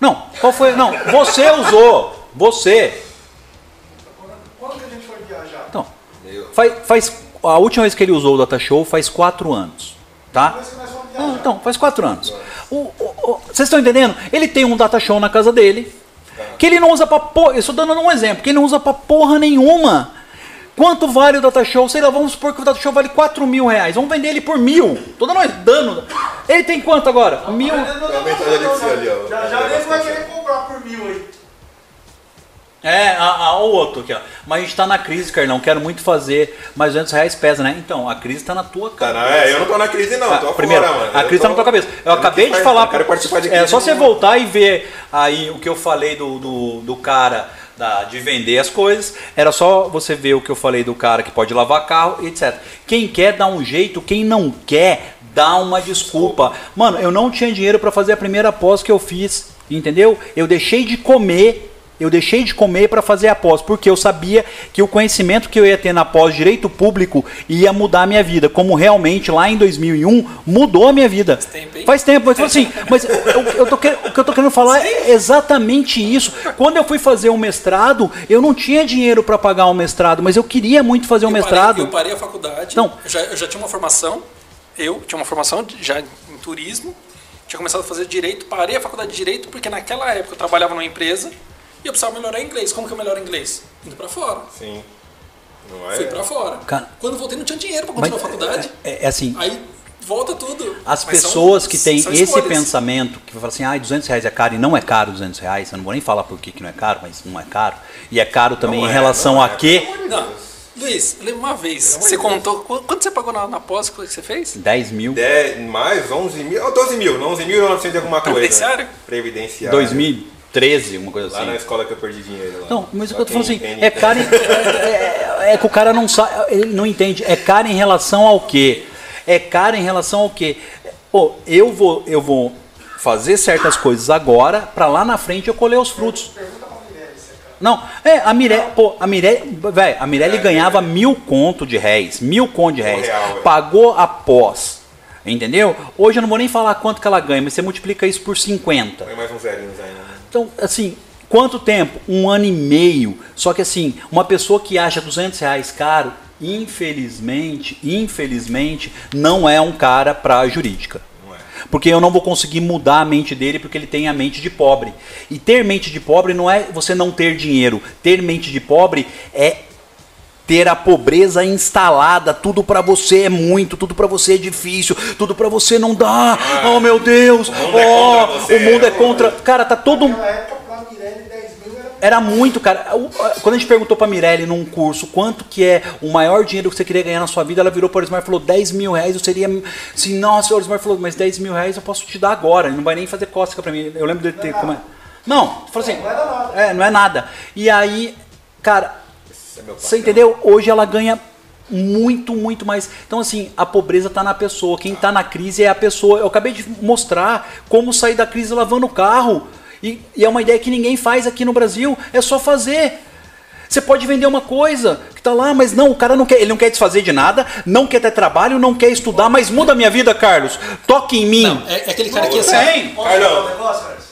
Não, qual foi? Não, você usou. Você. Quando que a gente foi viajar? Então, faz, faz a última vez que ele usou o data show faz quatro anos, tá? Não, então, faz quatro anos. O- o- o- vocês estão entendendo? Ele tem um data show na casa dele, que ele não usa pra porra. Eu estou dando um exemplo, que ele não usa pra porra nenhuma. Quanto vale o data show? Sei lá, vamos supor que o data show vale 4 mil reais. Vamos vender ele por mil. Tô dando dano. Ele tem quanto agora? Mil. Não, você não, ali, ó. Já já nem vai querer comprar por mil aí. É, a, a, o outro aqui, ó. Mas a gente tá na crise, Carlão. Quero muito fazer, mas 200 reais pesa, né? Então, a crise tá na tua Tá, cara. não, é, eu não tô na crise, não. Ah, tô primeiro, fora, mano. a Eu crise tá tô- na tua cabeça. Eu eu acabei de falar. Eu quero participar de É crise só você nenhuma. voltar e ver aí o que eu falei do, do, do cara da, de vender as coisas. Era só você ver o que eu falei do cara que pode lavar carro, etc. Quem quer dá um jeito, quem não quer dá uma desculpa. Mano, eu não tinha dinheiro para fazer a primeira pós que eu fiz, entendeu? Eu deixei de comer. Eu deixei de comer para fazer a pós, porque eu sabia que o conhecimento que eu ia ter na pós direito público ia mudar a minha vida, como realmente lá em 2001 mudou a minha vida. tempo, hein? Faz tempo, mas assim, mas eu, eu tô, o que eu tô querendo falar é exatamente isso. Quando eu fui fazer um mestrado, eu não tinha dinheiro para pagar um mestrado, mas eu queria muito fazer um Eu mestrado. Parei, eu parei a faculdade. Não. Eu, já, eu já tinha uma formação. Eu tinha uma formação de- já em turismo. Tinha começado a fazer direito. Parei a faculdade de direito porque naquela época eu trabalhava numa empresa e eu precisava melhorar inglês. Como que eu melhoro inglês? Indo pra fora. Sim. Não é? Fui pra fora. Cara- Quando voltei não tinha dinheiro pra Mas, continuar a faculdade. é, é assim, Aí volta tudo. As Mas são- pessoas que têm são esse escolhas. pensamento, que falam assim, ah, 200 reais é caro, e não é caro 200 reais, eu não vou nem falar por que, que não é caro, mas não é caro. E é caro também Não em é, relação não a é. quê? Não, Luiz, lembra uma vez, você contou, qu- quanto você pagou na, na pós que você fez? 10 mil. 10, mais 11 mil, oh, 12 mil, 11.900 e alguma coisa. Previdenciário? Previdenciário. 2013, uma coisa Lá na assim. escola que eu perdi dinheiro. Lá. Não, mas o que eu tô falando assim, entende, é em- É, é- é que o cara não sabe, ele não entende. É caro em relação ao quê? É caro em relação ao quê? Pô, eu vou, eu vou fazer certas coisas agora, pra lá na frente eu colher os frutos. Pergunta pra Mirelle se é caro. Não, é, a Mirelle, pô, a Mirelle, velho, a Mirelle ganhava mil conto de réis, mil conto de réis, real, pagou a pós, entendeu? Hoje eu não vou nem falar quanto que ela ganha, mas você multiplica isso por 50. Põe mais uns zerinhos aí, né? Então, assim, quanto tempo? Um ano e meio. Só que assim, uma pessoa que acha 200 reais caro, infelizmente, infelizmente, não é um cara pra jurídica. É. Porque eu não vou conseguir mudar a mente dele porque ele tem a mente de pobre. E ter mente de pobre não é você não ter dinheiro. Ter mente de pobre é ter a pobreza instalada, tudo pra você é muito, tudo pra você é difícil, tudo pra você não dá. Oh meu Deus! O mundo é oh, contra você. o mundo é contra. Cara, tá todo Naquela época, pra Mirelle, 10 mil era era muito, cara. Quando a gente perguntou pra Mirelle num curso quanto que é o maior dinheiro que você queria ganhar na sua vida, ela virou para o Osmar e falou 10 mil reais. Eu seria. Assim, nossa, o Osmar falou, mas 10 mil reais eu posso te dar agora. Não vai nem fazer cócega pra mim. Eu lembro dele ter. Como é? Não, falou assim. Não era nada. É, não é nada. E aí, cara, é você entendeu? Hoje ela ganha muito, muito mais. Então, assim, a pobreza tá na pessoa. Quem tá na crise é a pessoa. Eu acabei de mostrar como sair da crise lavando o carro. E, e é uma ideia que ninguém faz aqui no Brasil. É só fazer. Você pode vender uma coisa que tá lá, mas não, o cara não quer, ele não quer desfazer de nada, não quer ter trabalho, não quer estudar, mas muda a minha vida, Carlos. Toque em mim. Não, é, é aquele cara que assim, Carlão. um negócio, Carlos?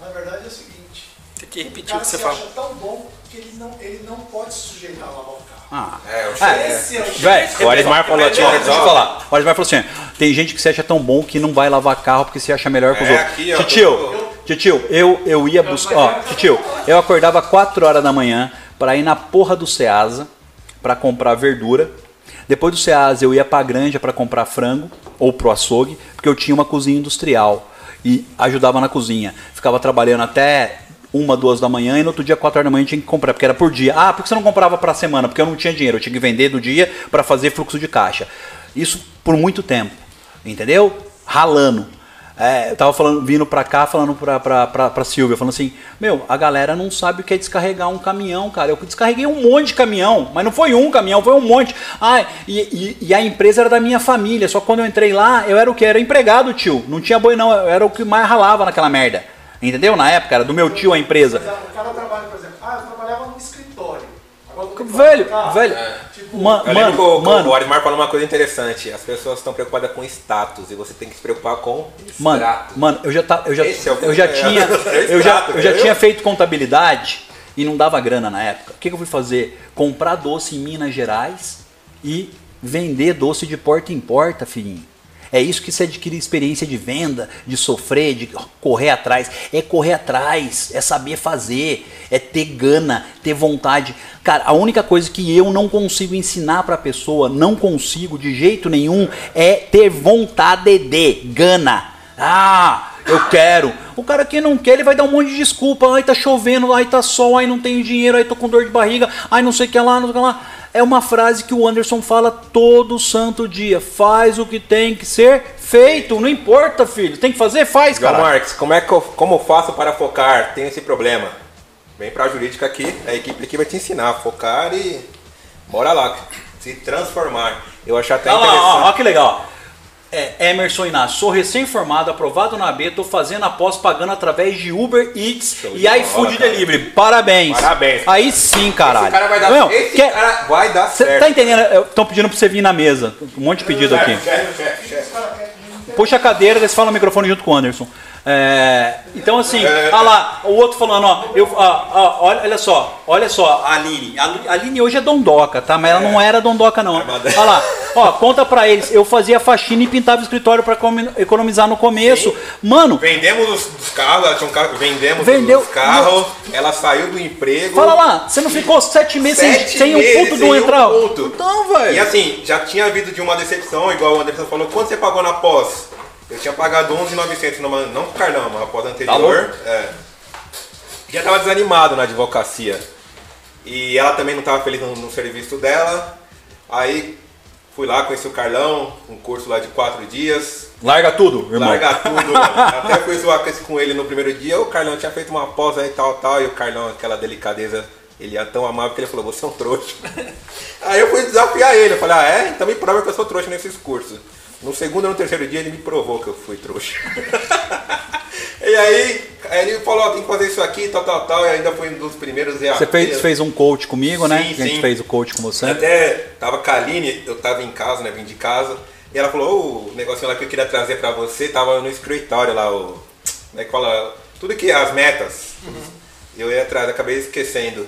Na verdade é o seguinte. tem que O repetir o cara que se você fala. acha tão bom que ele não, ele não pode se sujeitar a lavar o carro. Ah. É, o Ah. Esse é o Véi, o Arismar falou Repete, assim, deixa eu falar. O Arismar falou assim, tem gente que se acha tão bom que não vai lavar carro porque se acha melhor que os É, outros. aqui, ó, Titio, titio, eu, eu ia buscar, ó, titio, eu acordava 4 horas da manhã para ir na porra do Ceasa para comprar verdura. Depois do Ceasa eu ia pra granja para comprar frango ou pro açougue, porque eu tinha uma cozinha industrial e ajudava na cozinha. Ficava trabalhando até uma, duas da manhã e no outro dia, quatro horas da manhã, tinha que comprar, porque era por dia. Ah, por que você não comprava pra semana? Porque eu não tinha dinheiro, eu tinha que vender do dia para fazer fluxo de caixa. Isso por muito tempo, entendeu? Ralando. É, eu tava falando, vindo pra cá, falando pra, pra, pra, pra Silvia, falando assim, meu, a galera não sabe o que é descarregar um caminhão, cara. Eu descarreguei um monte de caminhão, mas não foi um caminhão, foi um monte. Ah, e, e, e a empresa era da minha família, só quando eu entrei lá, eu era o que? Era empregado, tio. Não tinha boi, não, eu era o que mais ralava naquela merda. Entendeu? Na época, era do meu tio a empresa. Mas O cara trabalha, por exemplo, ah, eu trabalhava num escritório. Agora Velho, velho. Tipo, Ma- Eu lembro que o, Mano, que o mano, Arismar falou uma coisa interessante. As pessoas estão preocupadas com status e você tem que se preocupar com Mano, extrato. mano, eu já, tá, eu já, Esse é eu já tinha, É eu já, eu já tinha feito contabilidade e não dava grana na época. O que, que eu fui fazer? Comprar doce em Minas Gerais e vender doce de porta em porta, filhinho. É isso que você adquire experiência de venda, de sofrer, de correr atrás. É correr atrás, é saber fazer, é ter gana, ter vontade. Cara, a única coisa que eu não consigo ensinar pra pessoa, não consigo de jeito nenhum, é ter vontade de gana. Ah, eu quero. O cara que não quer, ele vai dar um monte de desculpa. Ai, tá chovendo, ai, tá sol, ai, não tenho dinheiro, ai, tô com dor de barriga, ai, não sei o que lá, não sei o que lá. É uma frase que o Anderson fala todo santo dia. Faz o que tem que ser feito. Não importa, filho. Tem que fazer? Faz, João cara. Marques, como é que eu, como eu faço para focar? Tem esse problema. Vem pra jurídica aqui, a equipe aqui vai te ensinar a focar e bora lá, se transformar. Eu achei até Olha lá, ó, interessante. ó que legal. É, Emerson Inácio, sou recém-formado, aprovado na B, tô fazendo após pagando através de Uber Eats Show e de bola, iFood cara. Delivery. Parabéns. Parabéns. Aí sim, caralho. Esse cara vai dar, Meu, esse quer- cara vai dar Cê certo. tá entendendo? Estão pedindo pra você vir na mesa. Um monte de pedido aqui. Chefe, chefe, chefe. Puxa a cadeira, daí você fala no microfone junto com o Anderson. É, então assim, É. olha lá, o outro falando, ó, eu, ó, ó, olha, olha só, olha só, a Aline. A Aline hoje é dondoca, tá? Mas ela não era dondoca, não. Olha lá, ó, conta pra eles, eu fazia faxina e pintava o escritório pra economizar no começo. Sim. Mano, Vendemos os, os carros, ela tinha um carro, vendemos Vendeu- os carros, ela saiu do emprego. fala lá, você não ficou sete meses sem, Sete sem um meses puto do sem um entrar? Então, E velho. assim, já tinha havido de uma decepção, igual o Anderson falou, quanto você pagou na pós? Eu tinha pagado 11,900, numa- não com o Carlão, mas a pós Tá anterior. louco? é. Já tava desanimado na advocacia. E ela também não estava feliz no, no serviço dela. Aí fui lá, conheci o Carlão, um curso lá de quatro dias. Larga tudo, irmão. Larga tudo. Até fui zoar com ele no primeiro dia. O Carlão tinha feito uma pós aí, tal, tal. E o Carlão, aquela delicadeza, ele é tão amável que ele falou: Você é um trouxa. Aí eu fui desafiar ele. Eu falei: Ah, é? Então me prova que eu sou trouxa nesses cursos. No segundo ou no terceiro dia ele me provou que eu fui trouxa. e aí, aí ele falou: ó, Tem que fazer isso aqui, tal, tal, tal. E ainda foi um dos primeiros Você EAPs. fez, fez um coach comigo, né? Sim, a gente sim. fez o coach com você. Até tava com a Aline, eu tava em casa, né? Vim de casa. E ela falou, "Ô, o negocinho lá que eu queria trazer pra você, tava no escritório lá, o. Como é que fala? Tudo que as metas. Eu ia atrás, acabei esquecendo.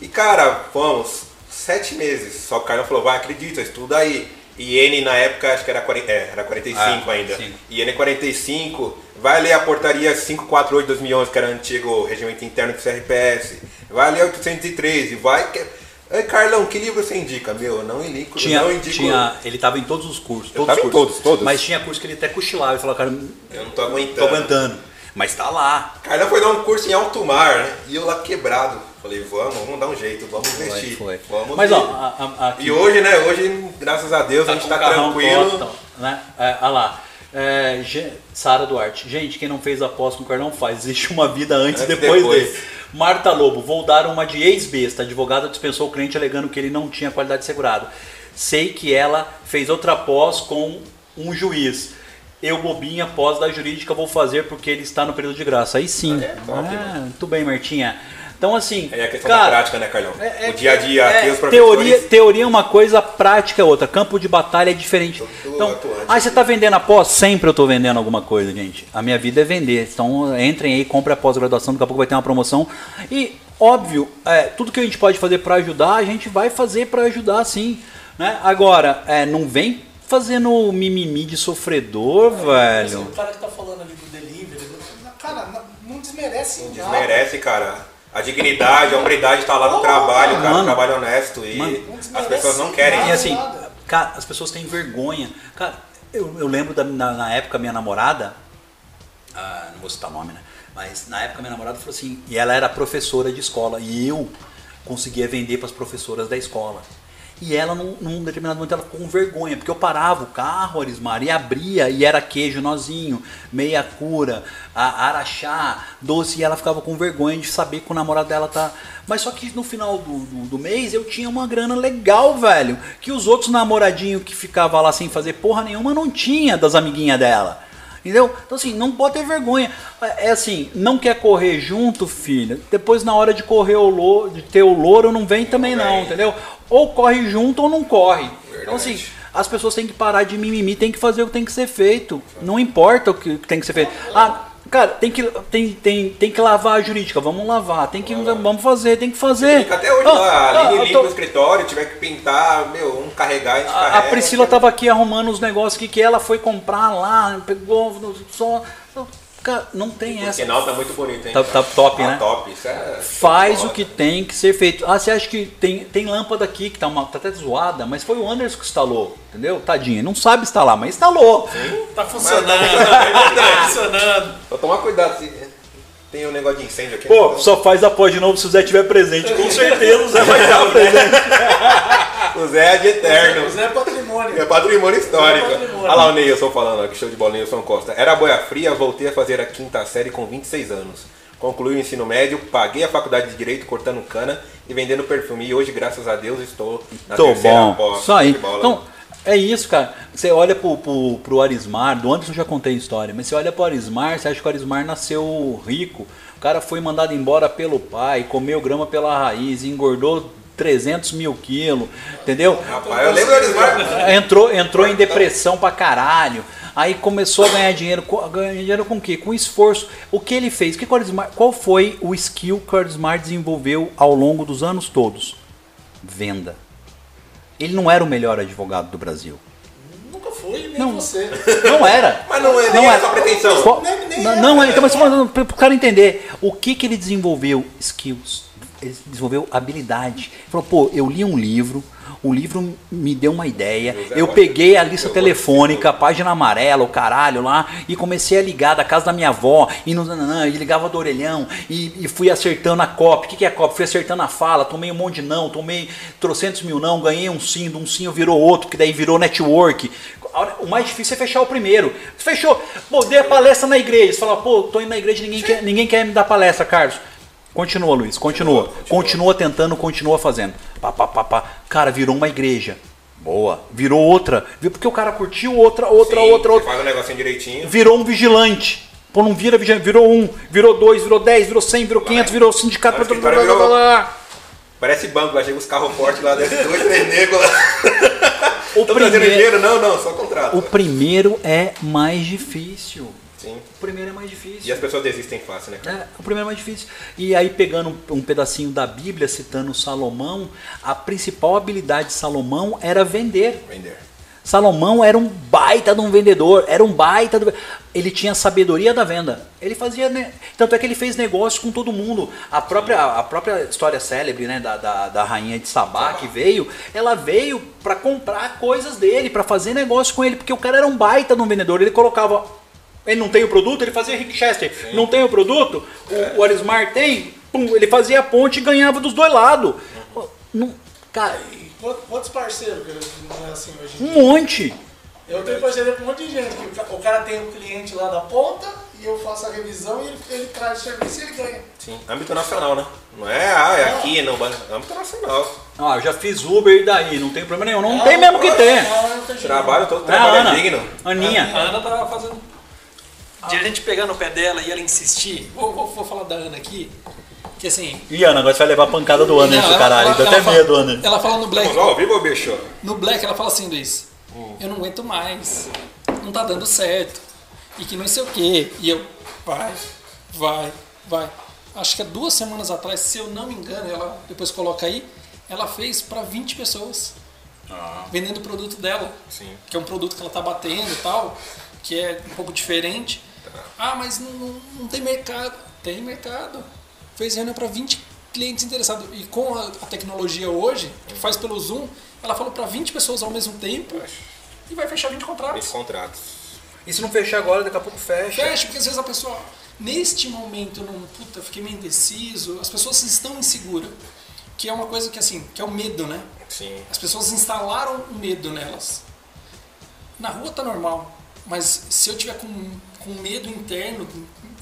E cara, vamos, sete meses. Só que o Carlão falou, vai, acredita, estuda aí. E N na época acho que era, 40, é, era 45 Ah, ainda. sim. E N 45, vai ler a portaria 548 de 2011, que era o antigo regimento interno do CRPS. Vai ler 803 e vai. que- Ei, Carlão, que livro você indica? Meu, eu não indico, Tinha, não indico. tinha, ele tava em todos os cursos. Todos os cursos. todos, todos. Mas tinha curso que ele até cochilava. Ele falou, cara, Eu não tô aguentando. tô aguentando. Mas tá lá. Carlão foi dar um curso em alto mar, né? E eu lá quebrado. Falei, vamos, vamos dar um jeito, vamos investir. Foi, foi. Vamos Mas ó, a, a, aqui- E hoje, né? Hoje, graças a Deus, a gente tá tranquilo. top, né? É, olha lá. É, Sara Duarte. Gente, quem não fez a pós com o Carlão faz. Existe uma vida antes e Antes e depois, depois. dele. Marta Lobo. Vou dar uma de ex-besta. Advogada dispensou o cliente alegando que ele não tinha qualidade de segurado. Sei que ela fez outra pós com um juiz. Eu, bobinha, pós da jurídica, vou fazer porque ele está no período de graça. Aí sim. É, top, Ah, muito bem, Martinha. Então, assim. É a questão cara, da prática, né, Carlão? é- é- o dia a dia é, os teoria, teoria é uma coisa, prática é outra. Campo de batalha é diferente. Então, atuante. ah, você está vendendo após? Sempre eu estou vendendo alguma coisa, gente. A minha vida é vender. Então, entrem aí, comprem a pós-graduação, daqui a pouco vai ter uma promoção. E, óbvio, é, tudo que a gente pode fazer para ajudar, a gente vai fazer para ajudar sim. Né? Agora, é, não vem fazendo mimimi de sofredor, Assim, velho. o cara que tá falando ali do delivery, Cara, não, não desmerece nada. Desmerece, cara. A dignidade, a hombridade tá lá no trabalho, cara. mano. Um trabalho honesto. E Mano. as pessoas não querem. E assim, cara, as pessoas têm vergonha. Cara, eu, eu lembro da, na, na época minha namorada, ah, não vou citar nome, né? Mas na época minha namorada falou assim, e ela era professora de escola, e eu conseguia vender para as professoras da escola. E ela, num, num determinado momento, ela ficou com vergonha, porque eu parava o carro, Arismar, e abria, e era queijo nozinho, meia cura, a, araxá, doce, e ela ficava com vergonha de saber que o namorado dela tá. Mas só que no final do, do, do mês eu tinha uma grana legal, velho, que os outros namoradinhos que ficavam lá sem fazer porra nenhuma não tinha das amiguinhas dela. Entendeu? Então assim, não pode ter vergonha. É assim, não quer correr junto, filha. Depois na hora de correr o louro, de ter o louro, não vem também não, entendeu? Ou corre junto ou não corre. Então Verdade. assim, as pessoas têm que parar de mimimi, tem que fazer o que tem que ser feito. Não importa o que tem que ser feito. Ah, cara, tem que, tem, tem, tem que lavar a jurídica, vamos lavar. Tem que, vamos fazer, tem que fazer. Fica até hoje Ah, lá, ah, limpa tô- o escritório, tiver que pintar, meu, um carregar, a gente A, carrega. a Priscila tava aqui arrumando os negócios que, que ela foi comprar lá, pegou no- só. Cara, não tem O essa. sinal tá muito bonito, hein? Tá- tá top, Tá né? top. Isso é... Faz o que tem que ser feito. Ah, você acha que tem, tem lâmpada aqui que tá, uma, tá até zoada, mas foi o Anderson que instalou, entendeu? Tadinho, não sabe instalar, mas instalou. Tá funcionando, tá funcionando. Só tomar cuidado. Se... Tem um negócio de incêndio aqui. Pô, só faz a pós de novo se o Zé estiver presente. Com certeza o Zé vai estar presente. O Zé é de eterno. Mas é patrimônio. É patrimônio histórico. É patrimônio. Olha lá o Neilson falando, ó, que show de bola, Neilson Costa. Era boia fria, voltei a fazer a quinta série com 26 anos. Concluí o ensino médio, paguei a faculdade de Direito cortando cana e vendendo perfume. E hoje, graças a Deus, estou na Tô terceira bom. pós. Isso aí. Show de bola. Então, é isso, cara. Você olha pro, pro, pro Arismar, do Anderson eu já contei a história, mas você olha pro Arismar, você acha que o Arismar nasceu rico. O cara foi mandado embora pelo pai, comeu grama pela raiz, engordou 300 mil quilos, entendeu? Rapaz, eu lembro Arismar. Entrou, entrou em depressão pra caralho. Aí começou a ganhar dinheiro. Ganhar dinheiro com o quê? Com esforço. O que ele fez? Que qual foi o skill que o Arismar desenvolveu ao longo dos anos todos? Venda. Ele não era o melhor advogado do Brasil. Nunca fui, nem Não. você. Não era. Mas não é Não era. a pretensão. Qual- Nem- nem não, era, então, mas para o cara entender, o que, que ele desenvolveu? Skills. Ele desenvolveu habilidade. Ele falou, pô, eu li um livro, o livro me deu uma ideia, eu peguei a lista telefônica, a página amarela, o caralho lá, e comecei a ligar da casa da minha avó, e, no, nananã, e ligava do orelhão, e, e fui acertando a copy. O que, que é copy? Fui acertando a fala, tomei um monte de não, tomei trocentos mil não, ganhei um sim, de um sim eu virou outro, que daí virou network. A O mais difícil é fechar o primeiro. Fechou. Pô, dei a palestra na igreja. Você fala, pô, tô indo na igreja, ninguém quer, ninguém quer me dar palestra, Carlos. Continua, Luiz, continua. Continua, Continua, continua. tentando, continua fazendo. Pá, pá, pá, pá. Cara, virou uma igreja. Boa. Virou outra. Viu? Porque o cara curtiu outra, outra, Sim, outra, outra. Faz o negocinho direitinho. Virou um vigilante. Pô, não vira vigilante. Virou um, virou dois, virou dez, virou cem, virou quinhentos, virou sindicato. Blá, blá, blá, blá, blá. Parece banco, lá chega os carros fortes lá, desce dois, três negros lá. O primeiro, dinheiro? Não, não, só contrato. o primeiro é mais difícil. Sim. O primeiro é mais difícil. E as pessoas desistem fácil, né? É, o primeiro é mais difícil. E aí, pegando um, pedacinho da Bíblia, citando Salomão, a principal habilidade de Salomão era vender. Vender. Salomão era um baita de um vendedor, era um baita do... Ele tinha sabedoria da venda. Ele fazia, né? Tanto é que ele fez negócio com todo mundo. A própria, a própria história célebre, né, da, da, da rainha de Sabá que veio, ela veio para comprar coisas dele, para fazer negócio com ele, porque o cara era um baita de um vendedor. Ele colocava, ele não tem o produto, ele fazia Rick Chester. Não tem o produto, o, o Arismar tem, pum, ele fazia a ponte e ganhava dos dois lados. Não, cara, Quantos quantos parceiros que não é assim hoje? um monte. Eu tenho parceria com um monte de gente. que o ca- O cara tem um cliente lá da ponta e eu faço a revisão e ele, ele traz o serviço e ele ganha. Sim. Âmbito nacional, né? Não é, ah, é aqui, não. Âmbito nacional. Ah, eu já fiz Uber e daí, não tem problema nenhum. Não tem mesmo que ter. Não, não. Trabalho, todo É trabalho Ana. é digno. Aninha. A Ana tava fazendo. De a gente pegar no pé dela e ela insistir. Vou, vou, vou falar da Ana aqui. Que assim. Ih, Ana, agora você vai levar a pancada do não, ela- caralho. ela- Deu até fala- medo, Anderson. Ela fala no Black. Vamos ao vivo, bicho? No Black ela fala assim, Luiz, eu não aguento mais, não tá dando certo, e que não sei o que. E eu, vai, vai, vai. Acho que há duas semanas atrás, se eu não me engano, ela depois coloca aí, ela fez para 20 pessoas, vendendo o produto dela, Sim. que é um produto que ela tá batendo e tal, que é um pouco diferente. Ah, mas não, não, não tem mercado. Tem mercado. Fez reunião para 20 clientes interessados. E com a, a tecnologia hoje, que faz pelo Zoom, ela falou para 20 pessoas ao mesmo tempo e vai fechar 20 Esse contratos. contrato. E se não fechar agora, daqui a pouco fecha. Fecha, porque às vezes a pessoa, neste momento, eu não, puta, fiquei meio indeciso, as pessoas estão inseguras. Que é uma coisa que assim, que é o medo, né? Sim. As pessoas instalaram o medo nelas. Na rua tá normal, mas se eu tiver com, com medo interno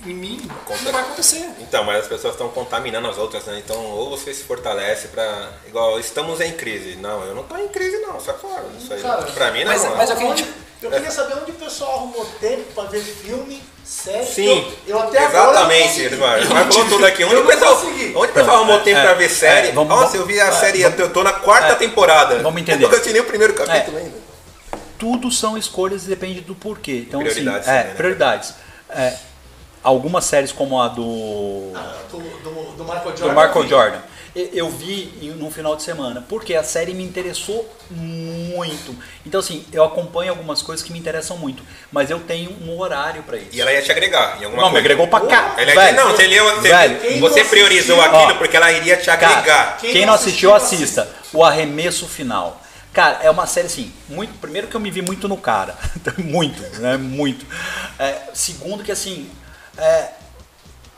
em mim, não vai acontecer. Então, mas as pessoas estão contaminando as outras, né? Então, ou você se fortalece pra. Igual, estamos em crise. Não, eu não tô em crise, não, sai fora. Isso aí, Cara, pra mim, não. mas- não. mas eu queria- Onde- eu queria saber onde o pessoal arrumou tempo pra ver filme, série. Sim, eu, eu até agora não exatamente. Eduardo. Mas falou tudo aqui. Onde o pessoal, onde o pessoal arrumou tempo é, pra ver série? é, vamos- Nossa, eu vi a é, série, vamos- eu tô na quarta é, temporada. vamos entender. Eu nunca assisti nem o primeiro capítulo É. ainda. Tudo são escolhas e depende do porquê. Então, Prioridades assim, é, né? prioridades. É, algumas séries como a do, Do, do, do Michael do Jordan. Michael Jordan. eu vi num final de semana, porque a série me interessou muito. Então, assim, eu acompanho algumas coisas que me interessam muito, mas eu tenho um horário pra isso. E ela ia te agregar em alguma Não, me coisa. agregou pra cá. Ela ia- velho. não, você, leu, você, Velho, Quem você não priorizou assistiu- aquilo Ó, porque ela iria te agregar. Cara, Quem quem, não não assistiu, assistiu, assista. O Arremesso Final. Cara, é uma série assim, muito, primeiro que eu me vi muito no cara. muito, né? Muito. É, segundo que assim, é,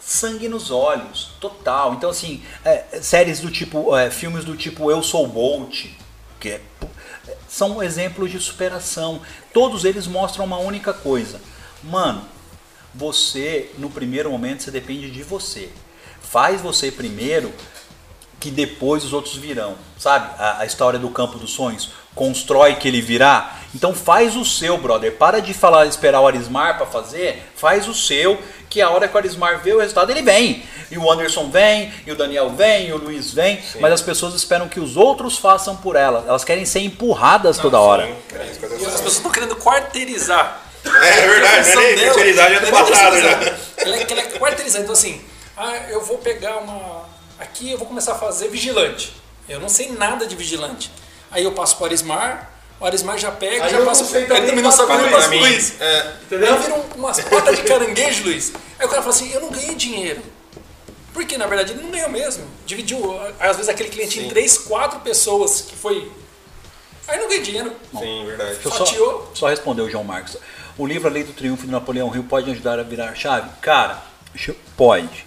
sangue nos olhos, total. Então assim, é, séries do tipo, é, filmes do tipo Eu Sou Bolt, que é, são exemplos de superação. Todos eles mostram uma única coisa. Mano, você, no primeiro momento, você depende de você. Faz você primeiro, que depois os outros virão. Sabe? A, a história do campo dos sonhos. Constrói que ele virá. Então faz o seu, brother. Para de falar, esperar o Arismar para fazer. Faz o seu, que a hora que o Arismar vê o resultado, ele vem. E o Anderson vem, e o Daniel vem, e o Luiz vem. Mas as pessoas esperam que os outros façam por elas. Elas querem ser empurradas toda hora. Sim, é E as pessoas estão querendo quarteirizar. É verdade, né? dela Terceirizar já é do é passado, terceirizar. né? Ela é, ela é quarteirizar. Então, assim, ah, eu vou pegar uma. Aqui eu vou começar a fazer vigilante. Eu não sei nada de vigilante. Aí eu passo para o Arismar, o Arismar já pega, Aí já eu passa não sei Ele também, não passa sabe, eu mim. passo pro Luiz. É. Entendeu? Aí vira um- umas patas de caranguejo, Luiz. Aí o cara fala assim: eu não ganhei dinheiro. Porque na verdade ele não ganhou mesmo. Dividiu, às vezes, aquele cliente em Sim. três, quatro pessoas que foi. Aí não ganhei dinheiro. Sim, verdade. Eu Fatiou. só, só responder o João Marcos. O livro A Lei do Triunfo de Napoleão Hill pode ajudar a virar chave? Cara, pode.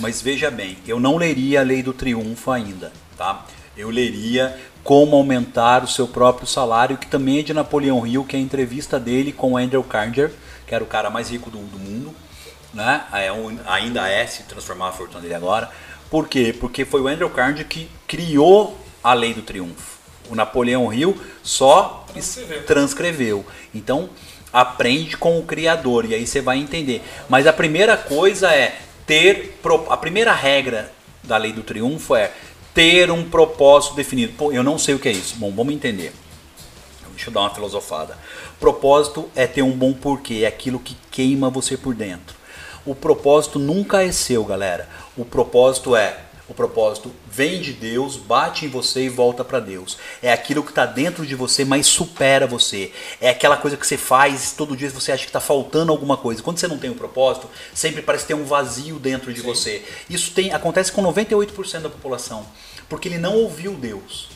Mas veja bem, eu não leria A Lei do Triunfo ainda, tá? Eu leria Como Aumentar o Seu Próprio Salário, que também é de Napoleão Hill, que é a entrevista dele com o Andrew Carnegie, que era o cara mais rico do, do mundo, né? É um- ainda é, se transformar a fortuna dele agora. Por quê? Porque foi o Andrew Carnegie que criou a Lei do Triunfo. O Napoleão Hill só Transcreveu. transcreveu. Então, aprende com o criador e aí você vai entender. Mas a primeira coisa é ter a primeira regra da lei do triunfo é ter um propósito definido. Pô, eu não sei o que é isso. Bom, vamos entender. Deixa eu dar uma filosofada. Propósito é ter um bom porquê, é aquilo que queima você por dentro. O propósito nunca é seu, galera. O propósito é o propósito vem de Deus, bate em você e volta para Deus. É aquilo que está dentro de você, mas supera você. É aquela coisa que você faz todo dia você acha que está faltando alguma coisa. Quando você não tem um propósito, sempre parece ter um vazio dentro de você. Isso tem acontece com 98% da população, porque ele não ouviu Deus.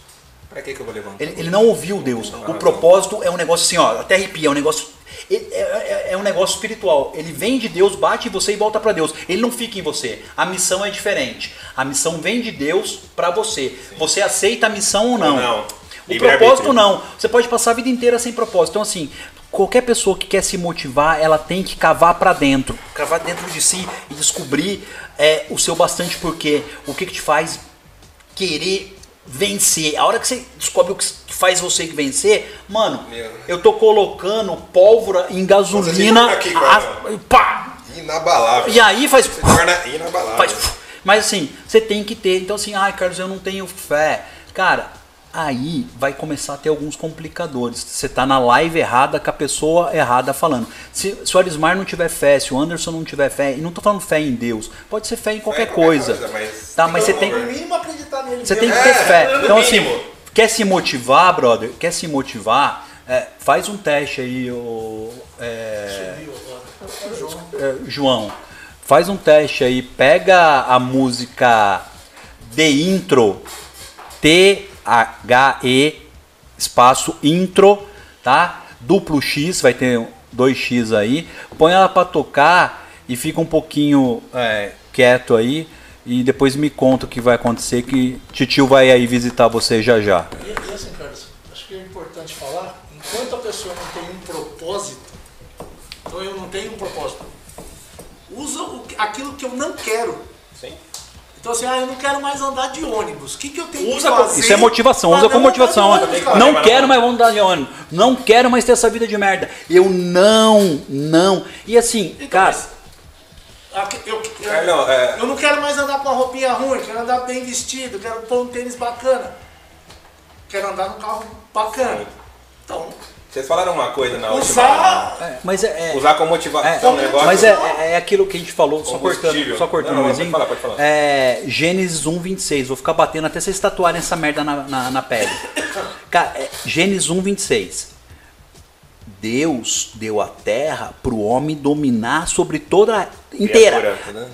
Pra que, que eu vou levantar? Ele, ele não ouviu Deus. O propósito é um negócio assim, ó, até arrepia, é um negócio. É, é- é um negócio espiritual. Ele vem de Deus, bate em você e volta para Deus. Ele não fica em você. A missão é diferente. A missão vem de Deus para você. Você aceita a missão ou não? Ou não. O propósito não. Você pode passar a vida inteira sem propósito. Então assim, qualquer pessoa que quer se motivar, ela tem que cavar para dentro, cavar dentro de si e descobrir é, o seu bastante porquê. O que, que te faz querer vencer. A hora que você descobre o que faz você vencer, mano, Meu. eu tô colocando pólvora em gasolina. Fica aqui, a- pá! Inabalável. E aí faz. Você torna inabalável. faz mas assim, você tem que ter. Então, assim, ai, Carlos, eu não tenho fé. Cara, aí vai começar a ter alguns complicadores. Você tá na live errada com a pessoa errada falando. Se, se o Arismar não tiver fé, se o Anderson não tiver fé, e não tô falando fé em Deus, pode ser fé em qualquer, qualquer coisa. coisa, mas- Tá, mas você tem. Você tem que ter É, fé. Então, assim, quer se motivar, brother? Quer se motivar? É, faz um teste aí, o, é, é, João. Faz um teste aí. Pega a música The Intro. T-H-E espaço intro, tá? Duplo X, vai ter dois X aí. Põe ela pra tocar e fica um pouquinho é, quieto aí. E depois me conta o que vai acontecer, que Titio vai aí visitar você já já. E, e assim, Carlos, acho que é importante falar, enquanto a pessoa não tem um propósito, então eu não tenho um propósito, usa aquilo que eu não quero. Então assim, ah, eu não quero mais andar de ônibus. O que, que eu tenho Usa que com- fazer? isso é motivação, usa como não motivação. ônibus? Não quero mais andar de ônibus. Não quero mais ter essa vida de merda. Eu não, não. E assim, Então, cara, mas, aqui- eu, eu, Carlão, é- eu não quero mais andar com uma roupinha ruim, quero andar bem vestido, quero pôr um tênis bacana. Quero andar num carro bacana. Então, Vocês falaram uma coisa na última. Usar. Mas é, é- Usar como motivação É, um negócio. mas é, é- é aquilo que a gente falou, só cortando, só cortando Não, não, pode falar, pode falar. É, Gênesis 1, 26. Vou ficar batendo até vocês tatuarem essa merda na, na, na pele. Cara, é, Gênesis 1, 26. Deus deu a terra pro homem dominar sobre toda a inteira. Criatura, né?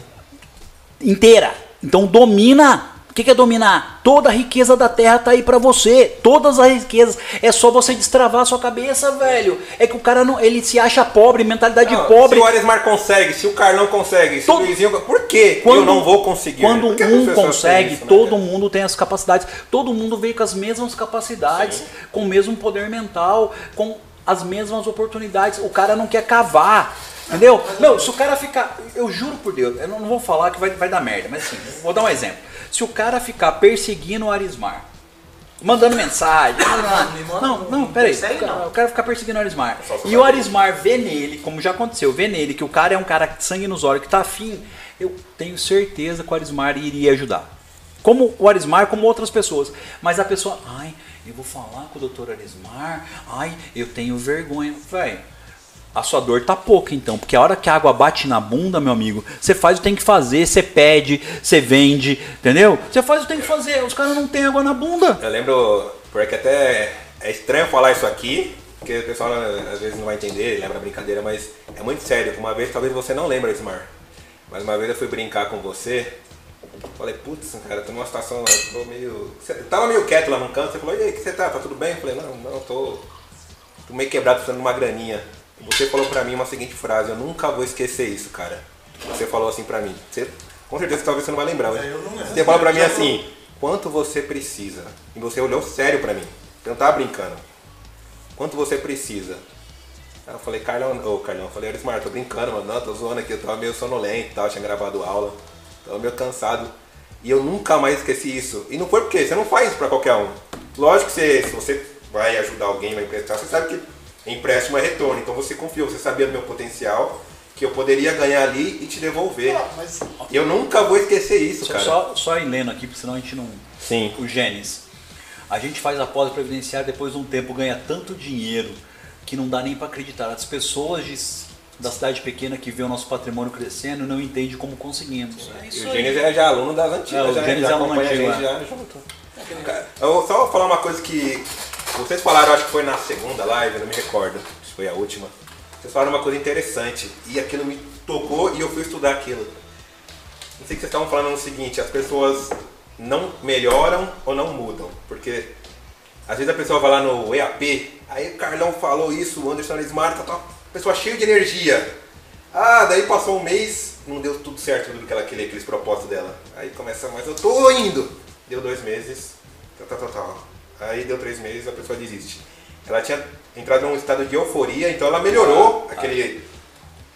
Inteira. Então domina. O que que é dominar? Toda a riqueza da terra tá aí pra você. Todas as riquezas. É só você destravar a sua cabeça, velho. É que o cara não, ele se acha pobre, mentalidade Não, pobre. Se o Aresmar consegue, se o Carlão consegue, se Todo- o Luizinho. Por que eu não vou conseguir? Quando um consegue, isso, né, todo cara? mundo tem as capacidades. Todo mundo veio com as mesmas capacidades, com o mesmo poder mental, com as mesmas oportunidades. O cara não quer cavar. Entendeu? Não, se o cara ficar. Eu juro por Deus, eu não não vou falar que vai, vai dar merda, mas assim, vou dar um exemplo. Se o cara ficar perseguindo o Arismar, mandando mensagem. não, não, não peraí. O cara- ficar perseguindo o Arismar. E o Arismar vê nele, como já aconteceu, vê nele que o cara é um cara de sangue nos olhos, que tá afim, eu tenho certeza que o Arismar iria ajudar. Como o Arismar, como outras pessoas. Mas a pessoa, ai, eu vou falar com o doutor Arismar, ai, eu tenho vergonha. Véi, a sua dor tá pouca então, porque a hora que a água bate na bunda, meu amigo, você faz o que tem que fazer, você pede, você vende, entendeu? Você faz o que tem que fazer, os caras não têm água na bunda. Eu lembro, porque até é estranho falar isso aqui, porque o pessoal às vezes não vai entender, lembra a brincadeira, mas é muito sério. Uma vez, talvez você não lembre, Ismar, mas uma vez eu fui brincar com você, falei, putz, cara, tô numa situação, tô meio... Você tava meio quieto lá no canto, você falou, e aí, que você tá? Tá tudo bem? Eu falei, não, não, tô, tô meio quebrado, precisando de uma graninha. Você falou pra mim uma seguinte frase, eu nunca vou esquecer isso, cara. Você falou assim pra mim, você, com certeza talvez você não vai lembrar, mas É, eu não lembro. você falou pra mim assim, quanto você precisa? E você olhou sério pra mim. Você não tava brincando. Quanto você precisa? Aí eu falei, Carlão, ô Carlão, eu falei, Arismar, tô brincando, mano. Não, tô zoando aqui, eu tava meio sonolento e tal, tinha gravado aula, tava meio cansado. E eu nunca mais esqueci isso. E não foi porque você não faz isso pra qualquer um. Lógico que você, se você vai ajudar alguém, vai emprestar, você sabe que empréstimo é retorno. Então você confiou, você sabia do meu potencial, que eu poderia ganhar ali e te devolver. Ah, mas eu nunca vou esquecer isso, Só, cara. só, só ir lendo aqui, porque senão a gente não. Sim. O Gênesis. A gente faz a pós previdenciária depois de um tempo ganha tanto dinheiro que não dá nem para acreditar. As pessoas de- da cidade pequena que vê o nosso patrimônio crescendo não entendem como conseguimos. É E isso o. Gênesis é já aluno das antigas, É, o já, Gênesis já é aluno antigo, é. já junto. Eu vou só falar uma coisa que vocês falaram, acho que foi na segunda live, não me recordo, se foi a última. Vocês falaram uma coisa interessante e aquilo me tocou e eu fui estudar aquilo. Não sei que vocês estavam falando o seguinte, as pessoas não melhoram ou não mudam, porque às vezes a pessoa vai lá no EAP, aí o Carlão falou isso, o Anderson Smart, tá, tá, pessoa cheia de energia. Ah, daí passou um mês, não deu tudo certo tudo que ela queria, aqueles propósitos dela. Aí começa, mas eu tô indo. Deu dois meses, tal, tal, tal, tal. Aí deu três meses, a pessoa desiste. Ela tinha entrado num estado de euforia, então ela melhorou aquele.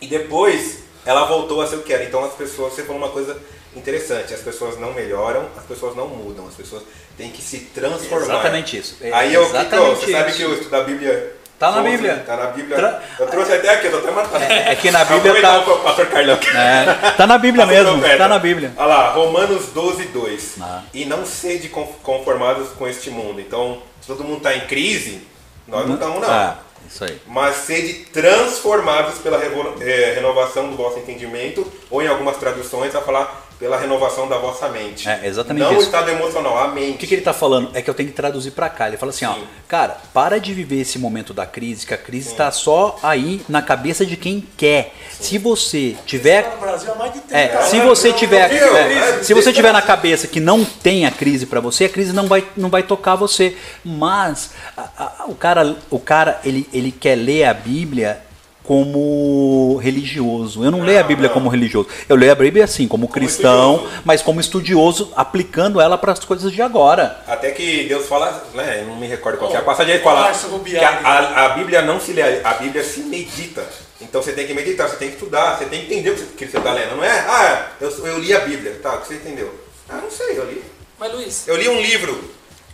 E depois ela voltou a ser o que era. Então as pessoas, você falou uma coisa interessante, as pessoas não melhoram, as pessoas não mudam, as pessoas têm que se transformar. Exatamente isso. É Aí eu, exatamente você sabe isso. que eu estudo a Bíblia. Tá na Bíblia. Tá na Bíblia. Tra- Eu trouxe até aqui, eu tô até marcando. É que na Bíblia tá- o pastor Carlão. É, tá na Bíblia mesmo, tá na Bíblia. Olha lá, Romanos 12, 2. Ah. E não sede con- conformados com este mundo. Então, se todo mundo está em crise, nós não estamos, não. Ah, isso aí. Mas sede transformados pela eh, renovação do vosso entendimento, ou em algumas traduções, vai falar pela renovação da vossa mente. É, exatamente não isso. o estado emocional, a mente. O que, que ele tá falando? É que eu tenho que traduzir pra cá. Ele fala assim, ó, Sim. cara, para de viver esse momento da crise, que a crise está só aí na cabeça de quem quer. Se você tiver tá no Brasil há mais de 30 É, anos. se você tiver, Viu? é, É, se você tiver na cabeça que não tem a crise pra você, a crise não vai, não vai tocar você. Mas a- a- o cara, o cara ele, ele quer ler a Bíblia como religioso. Eu não, leio a Bíblia como religioso. Eu leio a Bíblia assim, como, cristão, mas como estudioso, aplicando ela para as coisas de agora. Até que Deus fala, né, eu não me recordo qual que é a passagem, ele fala que a, a- a Bíblia não se lê, a Bíblia se medita. Então você tem que meditar, você tem que estudar, você tem que entender o que você- que você está lendo. Não é, ah, eu, eu li a Bíblia, tá, o que você entendeu? Ah, não sei, eu li. Mas Luiz, Eu li um livro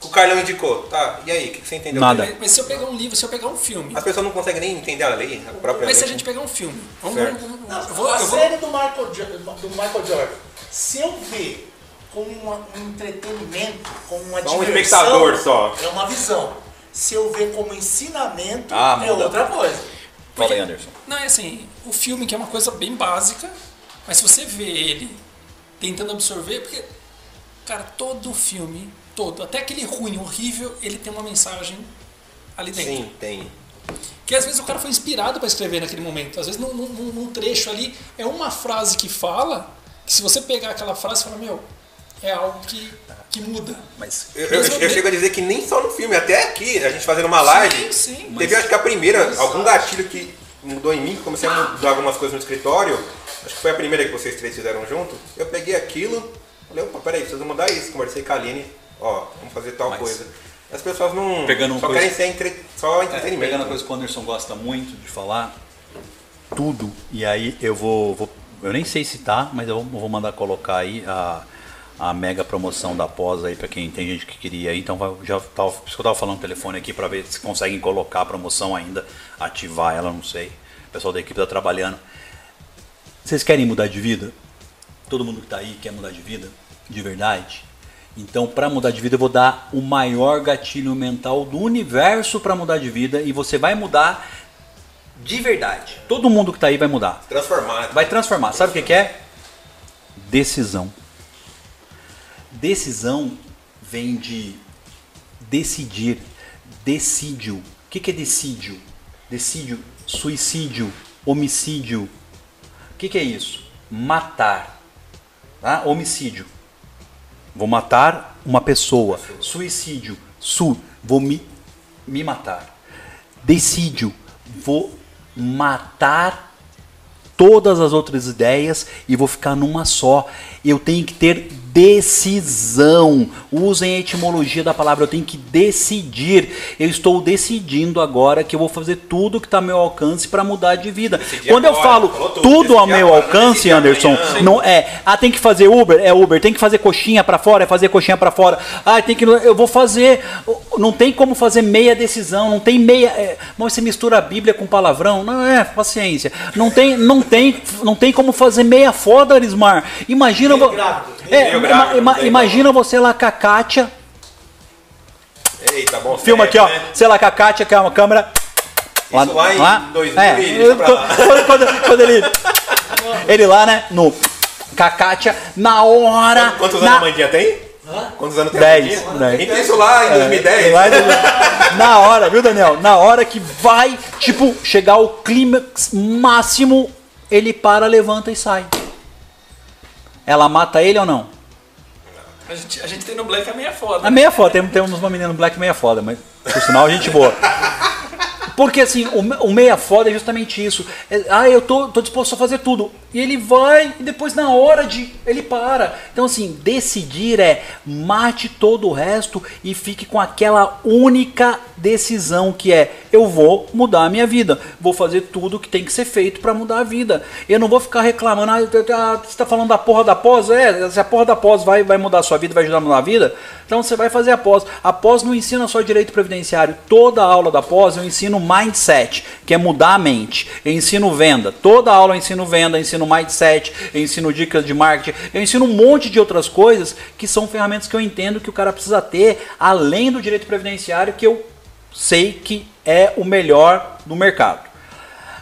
que o Carlão indicou, tá, e aí, o que você entendeu? Nada. mas se eu pegar um livro, se eu pegar um filme, As pessoas não conseguem nem entender a lei, a própria mas se a lei. gente pegar um filme, vamos, vamos- Não, eu vou, a eu vou- série do Michael, do Michael Jordan, se eu ver como um entretenimento, como uma Só um diversão, espectador só. É uma visão. Se eu ver como ensinamento, Ah, é muda. outra coisa. Fala aí, Anderson. Não, é assim, o filme que é uma coisa bem básica, mas se você vê ele tentando absorver, porque, cara, todo filme, todo, até aquele ruim, horrível, ele tem uma mensagem ali dentro. Sim, tem. Que às vezes o cara foi inspirado para escrever naquele momento. Às vezes num, num- num trecho ali é uma frase que fala, que se você pegar aquela frase falar, meu, é algo que, que muda. Mas Eu, eu- eu chego a dizer que nem só no filme, até aqui, a gente fazendo uma live, Sim, sim. teve acho que a primeira, algum gatilho que mudou em mim, que comecei a mudar algumas coisas no escritório, acho que foi a primeira que vocês três fizeram junto, eu peguei aquilo, falei, opa, peraí, preciso mudar isso, conversei com a Aline, ó, vamos fazer tal Mas- coisa. As pessoas não Pegando só coisa- querem ser entre, só É, entretenimento. pegando a coisa que o Anderson gosta muito de falar, tudo, e aí eu vou, vou- eu nem sei se tá, mas eu vou, mandar colocar aí a, a mega promoção da pós aí para quem tem gente que queria aí, então vai, já tava, por isso que eu tava falando no telefone aqui para ver se conseguem colocar a promoção ainda, ativar ela, não sei. O pessoal da equipe tá trabalhando. Vocês querem mudar de vida? Todo mundo que tá aí quer mudar de vida? De verdade? Então, para mudar de vida, eu vou dar o maior gatilho mental do universo para mudar de vida e você vai mudar de verdade. Todo mundo que tá aí vai mudar. Transformar. Vai transformar. Sabe o que que é? Decisão. Decisão vem de decidir, decídio. O que, que é decídio? Decídio, suicídio, homicídio. O que, que é isso? Matar. Tá? Homicídio. Vou matar uma pessoa. Suicídio. Su. Vou me, me matar. Decídio. Vou matar todas as outras ideias e vou ficar numa só. Eu tenho que ter decisão. Usem a etimologia da palavra. Eu tenho que decidir. Eu estou decidindo agora que eu vou fazer tudo que está ao meu alcance para mudar de vida. Decidir Quando eu agora, falo falou tudo, tudo ao meu agora, alcance, Anderson, amanhã. não é. Ah, tem que fazer Uber, é Uber. Tem que fazer coxinha para fora, é fazer coxinha para fora. Ah, tem que eu vou fazer. Não tem como fazer meia decisão. Não tem meia. É, mas você mistura a Bíblia com palavrão? Não é, paciência. Não tem, não tem, não tem como fazer meia foda, Arismar. Imagina. Grávido. É, Meio ima- imagina você lá com a Kátia. Eita, bom. Filma aqui, ó. Você lá com a Kátia, que é uma câmera. Isso lá em 2000 é, e deixa pra lá. quando, quando- quando ele. Ele lá, né? No. Com a Kátia, na hora. Quantos anos na, a Mandinha tem? Quantos anos tem Dez, a Mandinha? dez. A gente tem isso lá em 2010. Vai do- na hora, viu, Daniel? Na hora que vai, tipo, chegar ao clímax máximo, ele para, levanta e sai. Ela mata ele ou não? A gente, a gente tem no Black a meia foda. A meia foda, temos, temos uma menina no Black meia foda, mas por sinal a gente boa. Porque assim, o, o meia foda é justamente isso. É, ah, eu tô, tô disposto a fazer tudo. E ele vai e depois na hora de. ele para. Então assim, decidir é mate todo o resto e fique com aquela única decisão que é eu vou mudar a minha vida. Vou fazer tudo que tem que ser feito para mudar a vida. Eu não vou ficar reclamando, ah, ah, você tá falando da porra da pós? É, se a porra da pós vai, vai mudar a sua vida, vai ajudar a mudar a vida, então você vai fazer a pós. A pós não ensina só direito previdenciário. Toda aula da pós eu ensino mindset, que é mudar a mente. Eu ensino venda. Toda aula eu ensino venda, eu ensino mindset, eu ensino dicas de marketing, eu ensino um monte de outras coisas que são ferramentas que eu entendo que o cara precisa ter, além do direito previdenciário, que eu sei que é o melhor do mercado.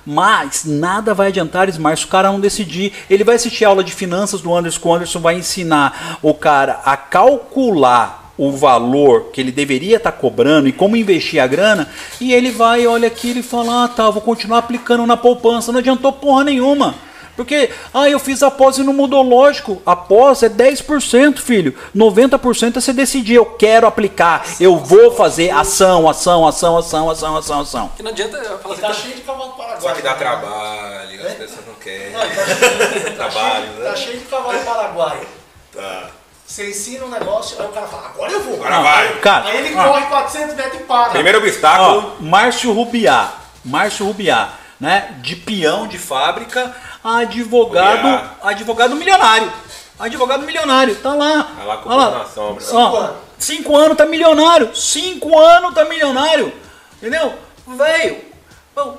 Mas nada vai adiantar, Smart, se o cara não decidir. Ele vai assistir a aula de finanças do Anderson, o Anderson vai ensinar o cara a calcular o valor que ele deveria estar cobrando e como investir a grana, e ele vai, olha aqui, ele fala, ah tá, vou continuar aplicando na poupança, não adiantou porra nenhuma. Porque, ah, eu fiz a pós e não mudou, lógico. A pós é 10%, filho. 90% é você decidir, eu quero aplicar, eu vou fazer ação, ação, ação, ação, ação, ação, ação. Que não adianta falar E assim, tá cheio de cavalo paraguaio. Só que dá trabalho, as pessoas não querem. Não, tá, tá Trabalho, cheio, né? tá cheio de cavalo paraguaio. Tá. Você ensina um negócio, aí o cara fala, agora eu vou. Agora vai. Cara, Aí ele corre 400 metros e para. Primeiro Ó, obstáculo. Márcio Rubiá. Márcio Rubiá, né? De peão de fábrica a advogado, Rubiá. advogado milionário. Advogado milionário, tá lá. Tá lá com Olha o na sombra. Ó, anos. cinco anos tá milionário. Cinco anos tá milionário. Entendeu? Velho,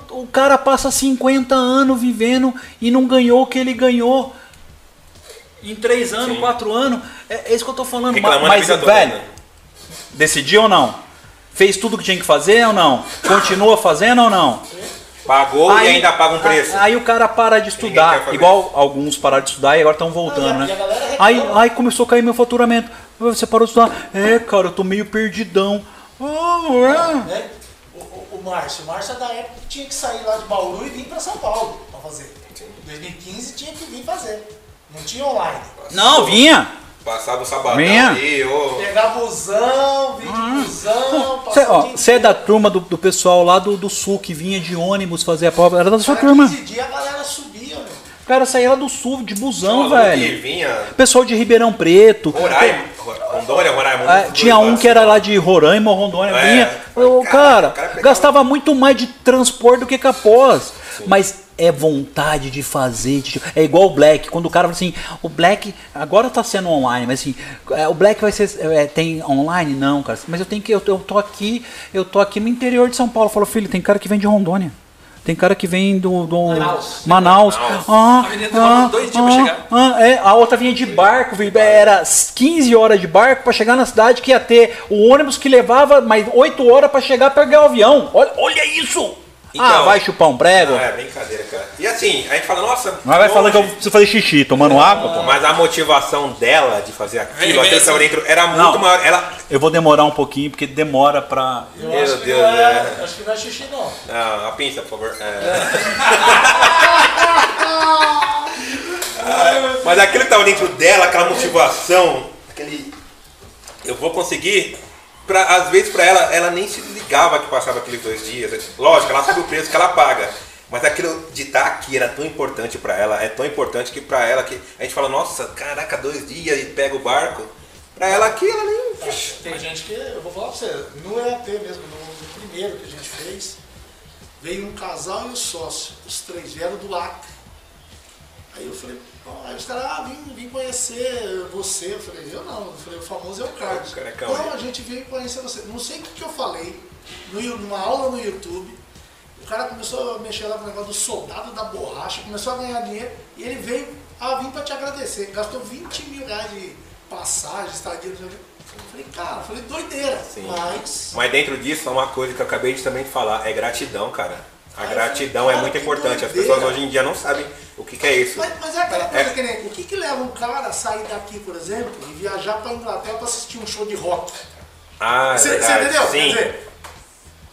o cara passa 50 anos vivendo e não ganhou o que ele ganhou. Em três anos, Sim. quatro anos. É, é isso que eu tô falando. Reclamando Mas, toda, velho, né? Decidiu ou não? Fez tudo que tinha que fazer ou não? Continua fazendo ou não? Pagou e ainda paga um preço. Aí o cara para de estudar, igual alguns pararam de estudar e agora estão voltando, Não, e a- né? Aí, aí começou a cair meu faturamento. Você parou de estudar? É, cara, eu tô meio perdidão. Ah, é. né? O, o, o Márcio, o Márcio é da época que tinha que sair lá de Bauru e vir para São Paulo para fazer. Em 2015 tinha que vir fazer. Não tinha online. Não, vinha. Passava o sabadão Minha. ali, ô. Pegar busão, vir de busão, Você passar o dia é da turma do, do pessoal lá do, do sul que vinha de ônibus fazer a prova. Era da sua Cada turma. 15 dias a galera subia, meu. O cara saía lá do sul, de busão, Tinha um aluno que velho. vinha. Pessoal de Ribeirão Preto. Roraima, Rondônia, Roraima. É, os tinha dois um que era lá de Roraima, Rondônia, É. vinha. O Cara, cara, o cara pegava- gastava muito mais de transporte do que capós. Mas é vontade de fazer. de- É igual o Black. Quando o cara fala assim, o Black agora tá sendo online, mas assim, é, o Black vai ser. é, tem online? Não, cara. Mas eu tenho que. Eu, eu tô aqui, eu tô aqui no interior de São Paulo. Falou, filho, tem cara que vem de Rondônia. Tem cara que vem do. do Manaus. Manaus. Ah, A menina demorou dois dias pra chegar. ah, é, a outra vinha de barco, era 15 horas de barco pra chegar na cidade que ia ter o ônibus que levava mais 8 horas pra chegar pegar o avião. Olha, olha isso! Ah, Então- vai chupar um prego? Ah, é brincadeira, cara. E assim, a gente fala, nossa. Mas vai falar que eu preciso fazer xixi, tomando água, pô. Mas a motivação dela de fazer aquilo, que estava assim. dentro, era muito Não. maior. Ela. Eu vou demorar um pouquinho, porque demora pra. Eu Meu acho que Deus, não é, é. acho que não é xixi não. Ah, a pinça, por favor. É. Ah, mas aquilo que estava dentro dela, aquela motivação, aquele. Eu vou conseguir. Pra, às vezes para ela, ela nem se ligava que passava aqueles dois dias. Lógico, ela sabe o preço que ela paga. Mas aquilo de estar aqui era tão importante para ela, é tão importante que para ela que a gente fala, nossa, caraca, dois dias e pega o barco. Para ela aqui, ela nem. Tem gente que, eu vou falar pra você, no EAP mesmo, no, primeiro que a gente fez, veio um casal e o sócio, os três vieram do Acre. Aí eu falei, aí os caras, ah, vim, vim conhecer você. Eu falei, eu não, eu falei, o famoso é o Carlos. Não, a gente veio conhecer você. Não sei o que, que eu falei, numa aula no YouTube, o cara começou a mexer lá com o negócio do soldado da borracha, começou a ganhar dinheiro, e ele veio, ah, vim pra te agradecer. Gastou 20 mil reais de passagem, estadia, não falei, cara, falei, doideira. Mas. Mas dentro disso, é uma coisa que eu acabei de também falar, é gratidão, cara. A gratidão cara, é muito importante. As pessoas hoje em dia não sabem o que, que é isso. Mas, mas é aquela coisa É. que nem. O que, que leva um cara a sair daqui, por exemplo, e viajar pra Inglaterra pra assistir um show de rock? Ah, é Você verdade. entendeu? Sim. Dizer,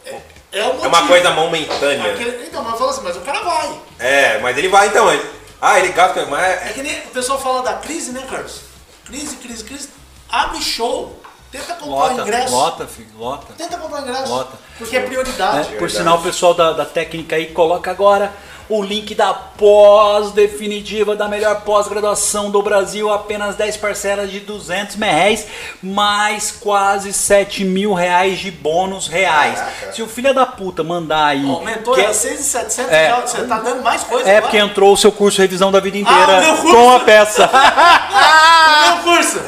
é, é, o É uma coisa momentânea. Aquele- então, mas eu falo assim, mas o cara vai. É, mas ele vai então. Ele, ah, ele gasta, mas É é, que nem o pessoal fala da crise, né, Carlos? Crise, crise, crise. Abre show. Tenta comprar Lota, ingresso. lota, filho, lota. Tenta comprar ingresso. Lota. Porque é prioridade. É, por sinal, o pessoal da, da técnica aí coloca agora o link da pós definitiva da melhor pós-graduação do Brasil, apenas 10 parcelas de 200 reais, mais quase 7 mil reais de bônus reais. Caraca. Se o filho da puta mandar aí. Aumentou, que- era 6,700 É. já, Você tá dando mais coisa é agora? porque entrou o seu curso Revisão da Vida Inteira Ah, o meu curso. com a peça. Ah, meu curso!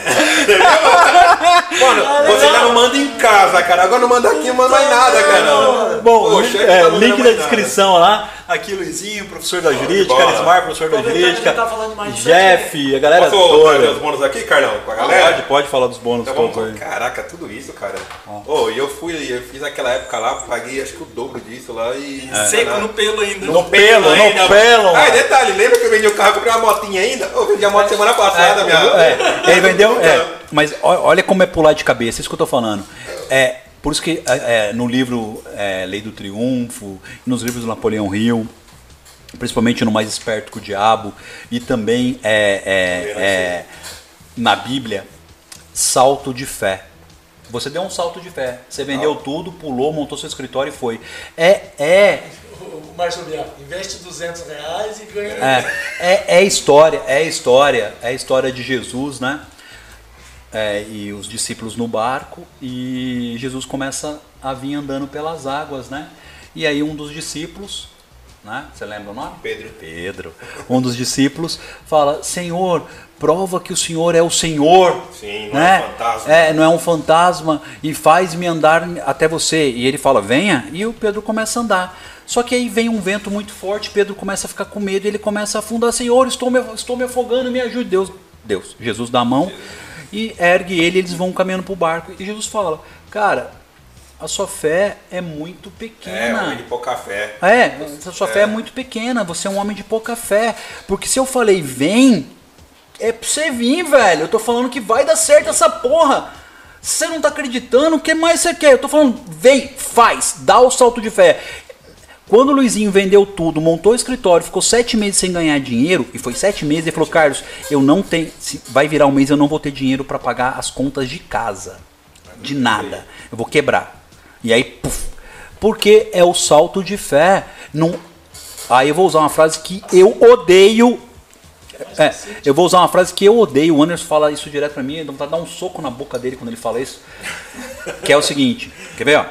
Mano, você já não manda em casa, cara. Agora não manda aqui, não manda mais nada, cara. Bom, Poxa, link, tá é, mandando link da mais nada. descrição lá. Aqui, Luizinho, professor da jurídica. Carismar, professor da jurídica. tá Jeff, a galera Posso trazer os toda. bônus aqui, Carlão? Com a galera? Pode, pode falar dos bônus Então todos vamos, aí. caraca, tudo isso, cara. Ô, e eu fui, eu fiz naquela época lá, paguei acho que o dobro disso lá e. Seco no pelo ainda. No pelo, no ainda. pelo. Ah, detalhe, lembra que eu vendi o carro, comprei uma motinha ainda? Eu vendi a moto semana passada, minha. É, ele vendeu. É, mas olha como é pular de cabeça, isso que eu tô falando. É, por isso que é, é, no livro é, Lei do Triunfo, nos livros do Napoleão Hill, principalmente no Mais Esperto que o Diabo, e também é, é, é, na Bíblia, salto de fé. Você deu um salto de fé. Você vendeu tudo, pulou, montou seu escritório e foi. É, é, O Márcio Biar, investe 200 reais e ganha. é, é, é história, é história, é história de Jesus, né? É, e os discípulos no barco e Jesus começa a vir andando pelas águas, né? E aí um dos discípulos, né? Você lembra o nome? Pedro. Pedro. Um dos discípulos fala: Senhor, prova que o Senhor é o Senhor. Sim, não é né? um fantasma. É, não é um fantasma e faz-me andar até você. E ele fala: Venha. E o Pedro começa a andar. Só que aí vem um vento muito forte, Pedro começa a ficar com medo e ele começa a afundar: Senhor, estou me, estou me afogando, me ajude. Deus, Deus, Jesus dá a mão e ergue ele, eles vão caminhando para o barco. E Jesus fala: Cara, a sua fé é muito É, pequena. homem de pouca fé. É, a sua fé é muito pequena, você é um homem de pouca fé. Porque se eu falei vem, é pra você vir, velho. Eu tô falando que vai dar certo essa porra. Você não tá acreditando, o que mais você quer? Eu tô falando, vem, faz, dá o salto de fé. Quando o Luizinho vendeu tudo, montou o escritório, ficou sete meses sem ganhar dinheiro, e foi sete meses, ele falou, Carlos, eu não tenho. Vai virar um mês, eu não vou ter dinheiro pra pagar as contas de casa. De nada. Eu vou quebrar. E aí, puf. Porque é o salto de fé. Não... Aí eu vou usar uma frase que eu odeio. É, eu vou usar uma frase que eu odeio. O Anderson fala isso direto pra mim. Dá vontade de dar um soco na boca dele quando ele fala isso. Que é o seguinte: quer ver? Ó?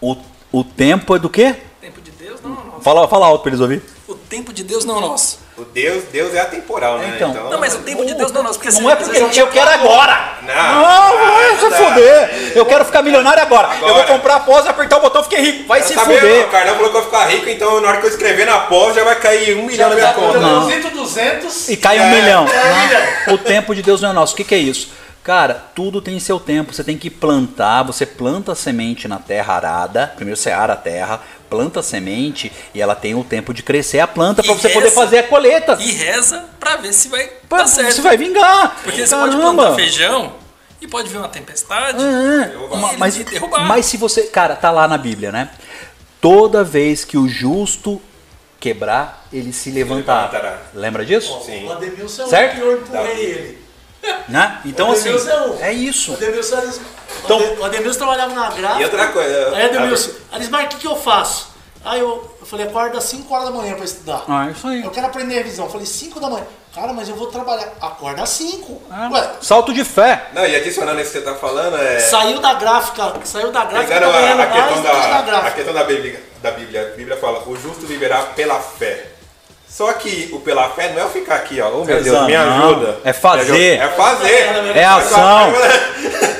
O, o tempo é do quê? O tempo de Deus não é nosso. Fala, fala alto pra eles ouvir. O tempo de Deus não é nosso. O Deus, Deus é atemporal, né? Então. Não, mas o tempo de Deus não é nosso. Porque Não assim, é porque eu quero agora. Não, Não, vai se fuder. Eu quero ficar milionário agora. Eu vou Agora. comprar a pós, apertar o botão, fiquei rico. Vai se Sabe, fuder. o Carlão falou que eu vou ficar rico, então na hora que eu escrever na pós já vai cair um milhão na minha conta. Não. 200, 200. E cai um É, milhão. é, O tempo de Deus não é nosso. O que, que é isso? Cara, tudo tem seu tempo. Você tem que plantar. Você planta a semente na terra arada. Primeiro você ara a terra, planta a semente e ela tem o tempo de crescer a planta para você poder reza. fazer a colheita. E reza pra ver se vai Pô, dar certo. Você vai vingar. Porque você pode Caramba. plantar feijão e pode vir uma tempestade É, e ma- ele mas, mas se você. Cara, tá lá na Bíblia, né? Toda vez que o justo quebrar, ele se levantará. levantará. Lembra disso? Sim. O Ademilson é Certo? o eu empurrei ele. Né? Então, O assim, Ademilson é um. é isso. O Ademilson, era- Então- o Ade- o Ademilson trabalhava na gráfica. E outra coisa. Aí Ademilson, Alismar, o que, que eu faço? Aí eu, eu falei, acorda às 5 horas da manhã pra estudar. Ah, é isso aí. Eu quero aprender revisão. Eu falei, 5 da manhã. Cara, mas eu vou trabalhar. Acorda às 5. Ah, Ué, Salto de fé. Não, e adicionando isso que você tá falando, é. saiu da gráfica. Saiu da gráfica, tá ganhando a, a questão, da, a questão da Bíblia, da Bíblia, a Bíblia fala, o justo viverá pela fé. Só que o pela fé não é eu ficar aqui, ó. Oh meu Deus, Rezando, me não. ajuda. É fazer. É fazer. É ação.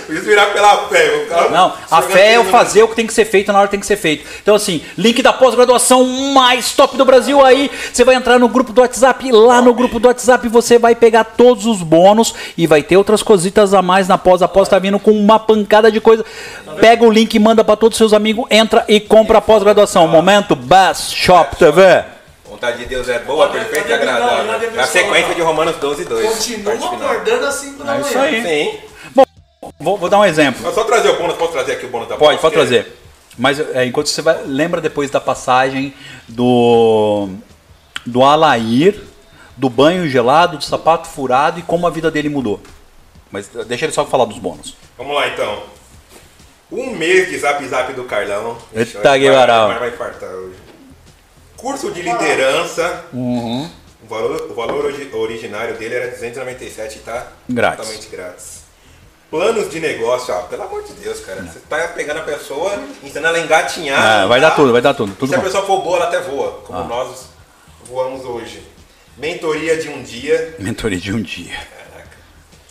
O justo virá pela fé. Não, a fé é o fazer o que tem que ser feito na hora que tem que ser feito. Então, assim, link da pós-graduação mais top do Brasil aí. Você vai entrar no grupo do WhatsApp. Lá no grupo do WhatsApp você vai pegar todos os bônus e vai ter outras cositas a mais na pós. A pós tá vindo com uma pancada de coisa. Pega o link, manda pra todos os seus amigos, entra e compra a pós-graduação. Momento Best Shop TV. Vontade de Deus é boa, perfeita e agradável. É a sequência de Romanos 12, 2. Continua acordando às 5 da É manhã. isso aí. Sim. Vou, vou dar um exemplo. Mas só trazer o bônus, posso trazer aqui o bônus da Pode, pode é- trazer. Mas é, enquanto você vai. Lembra depois da passagem do. Do Alair, do banho gelado, do sapato furado e como a vida dele mudou. Mas deixa ele só falar dos bônus. Vamos lá então. Um mês de zap zap do Carlão. Eita, que vai- infartar hoje. Curso de liderança. Uhum. O valor, o valor origi- originário dele era 297, tá? Grátis. Totalmente grátis. Planos de negócio, ah, pelo amor de Deus, cara. Você tá pegando a pessoa, ensinando ela a engatinhar. É, vai tá? dar tudo, vai dar tudo. Tudo Se a bom. pessoa for boa, ela até voa, como Ah. nós voamos hoje. Mentoria de um dia, Mentoria de um dia.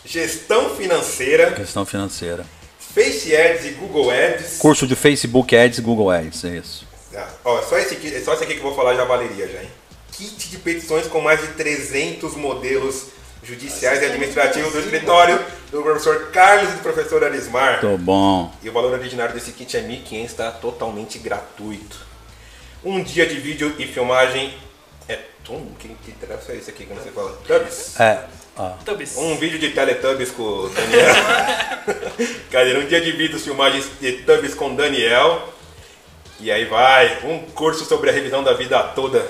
gestão financeira, Questão financeira. Face Ads e Google Ads. Curso de Facebook Ads, Google Ads, é isso. Ah, ó, só esse, aqui, só esse aqui que eu vou falar já valeria já, hein? Kit de petições com mais de 300 modelos judiciais e administrativos do escritório do professor Carlos e do professor Arismar. Tô bom. E o valor originário desse kit é 1.500, tá? Totalmente gratuito. Um dia de vídeo e filmagem é... Tom, que, que traço é esse aqui que você fala? Tubs. É. ó. Tubbies. Um vídeo de Teletubbies com o Daniel. Cadê? Um dia de vídeos, filmagens de Tubbies com o Daniel. E aí vai, um curso sobre a revisão da vida toda.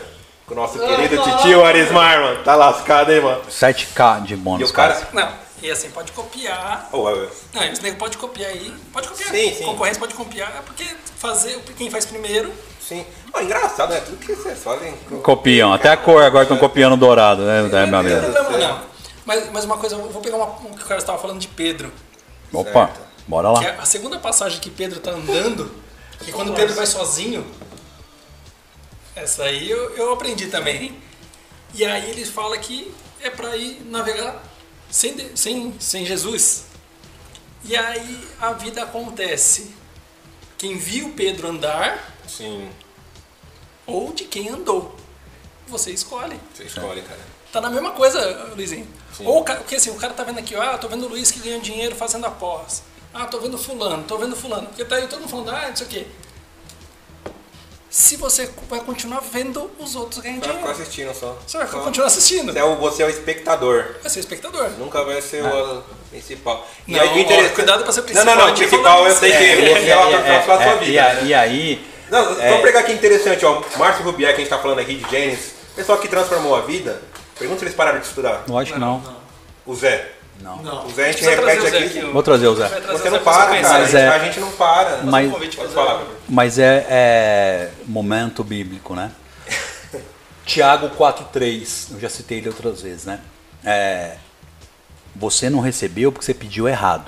Com o nosso querido titio Arismar, mano. Tá lascado, hein, mano? 7K de E bônus, o cara... cara. Não, e assim, pode copiar. Oh, é, Não, esse nego pode copiar aí. Pode copiar. Sim, sim. Concorrência pode copiar, é porque fazer, quem faz primeiro. sim. Oh, engraçado, né? Tudo que vocês fazem... Copiam. Até a cor agora estão copiando dourado, né? É, meu amigo. não. Mas, mas uma coisa, eu vou pegar uma, um que o cara estava falando de Pedro. Opa, bora Que lá. é a segunda passagem que Pedro tá andando, que quando Pedro vai sozinho, essa aí eu, eu aprendi também. E aí ele fala que é para ir navegar sem, sem, sem Jesus. E aí a vida acontece. Quem viu Pedro andar Sim, ou de quem andou. Você escolhe. você escolhe, cara. Tá na mesma coisa, Luizinho. Sim. Ou o cara, porque assim, o cara tá vendo aqui, ah, tô vendo o Luiz que ganha dinheiro fazendo após. Ah, tô vendo fulano, tô vendo fulano. Porque tá aí todo mundo falando, ah, não sei o quê. Se você vai continuar vendo os outros ganhando Vai ficar dinheiro. assistindo só. Você vai Só. continuar assistindo. Você é o, você é o espectador. Vai ser espectador. Nunca vai ser o principal. Não, aí o interesse- ó, cuidado pra ser Não, principal, não, não. a O gente principal eu sei que disso. você é, uma transformação da sua e, vida. a- né? e aí, Não, vamos pegar aqui interessante, ó. Márcio Rubier, que a gente tá falando aqui de Gênesis. Pessoal que transformou a vida. Pergunta se eles pararam de estudar. lógico que não. O Zé. Não. Não. O Zé a gente repete o Zé aqui. aqui. Vou trazer o Zé. Vai trazer Você o não para, cara. Mas a, gente, é- a gente não para. Mas-. Mas é, é momento bíblico, né? Tiago 4,3, eu já citei ele outras vezes, né? É, você não recebeu porque você pediu errado.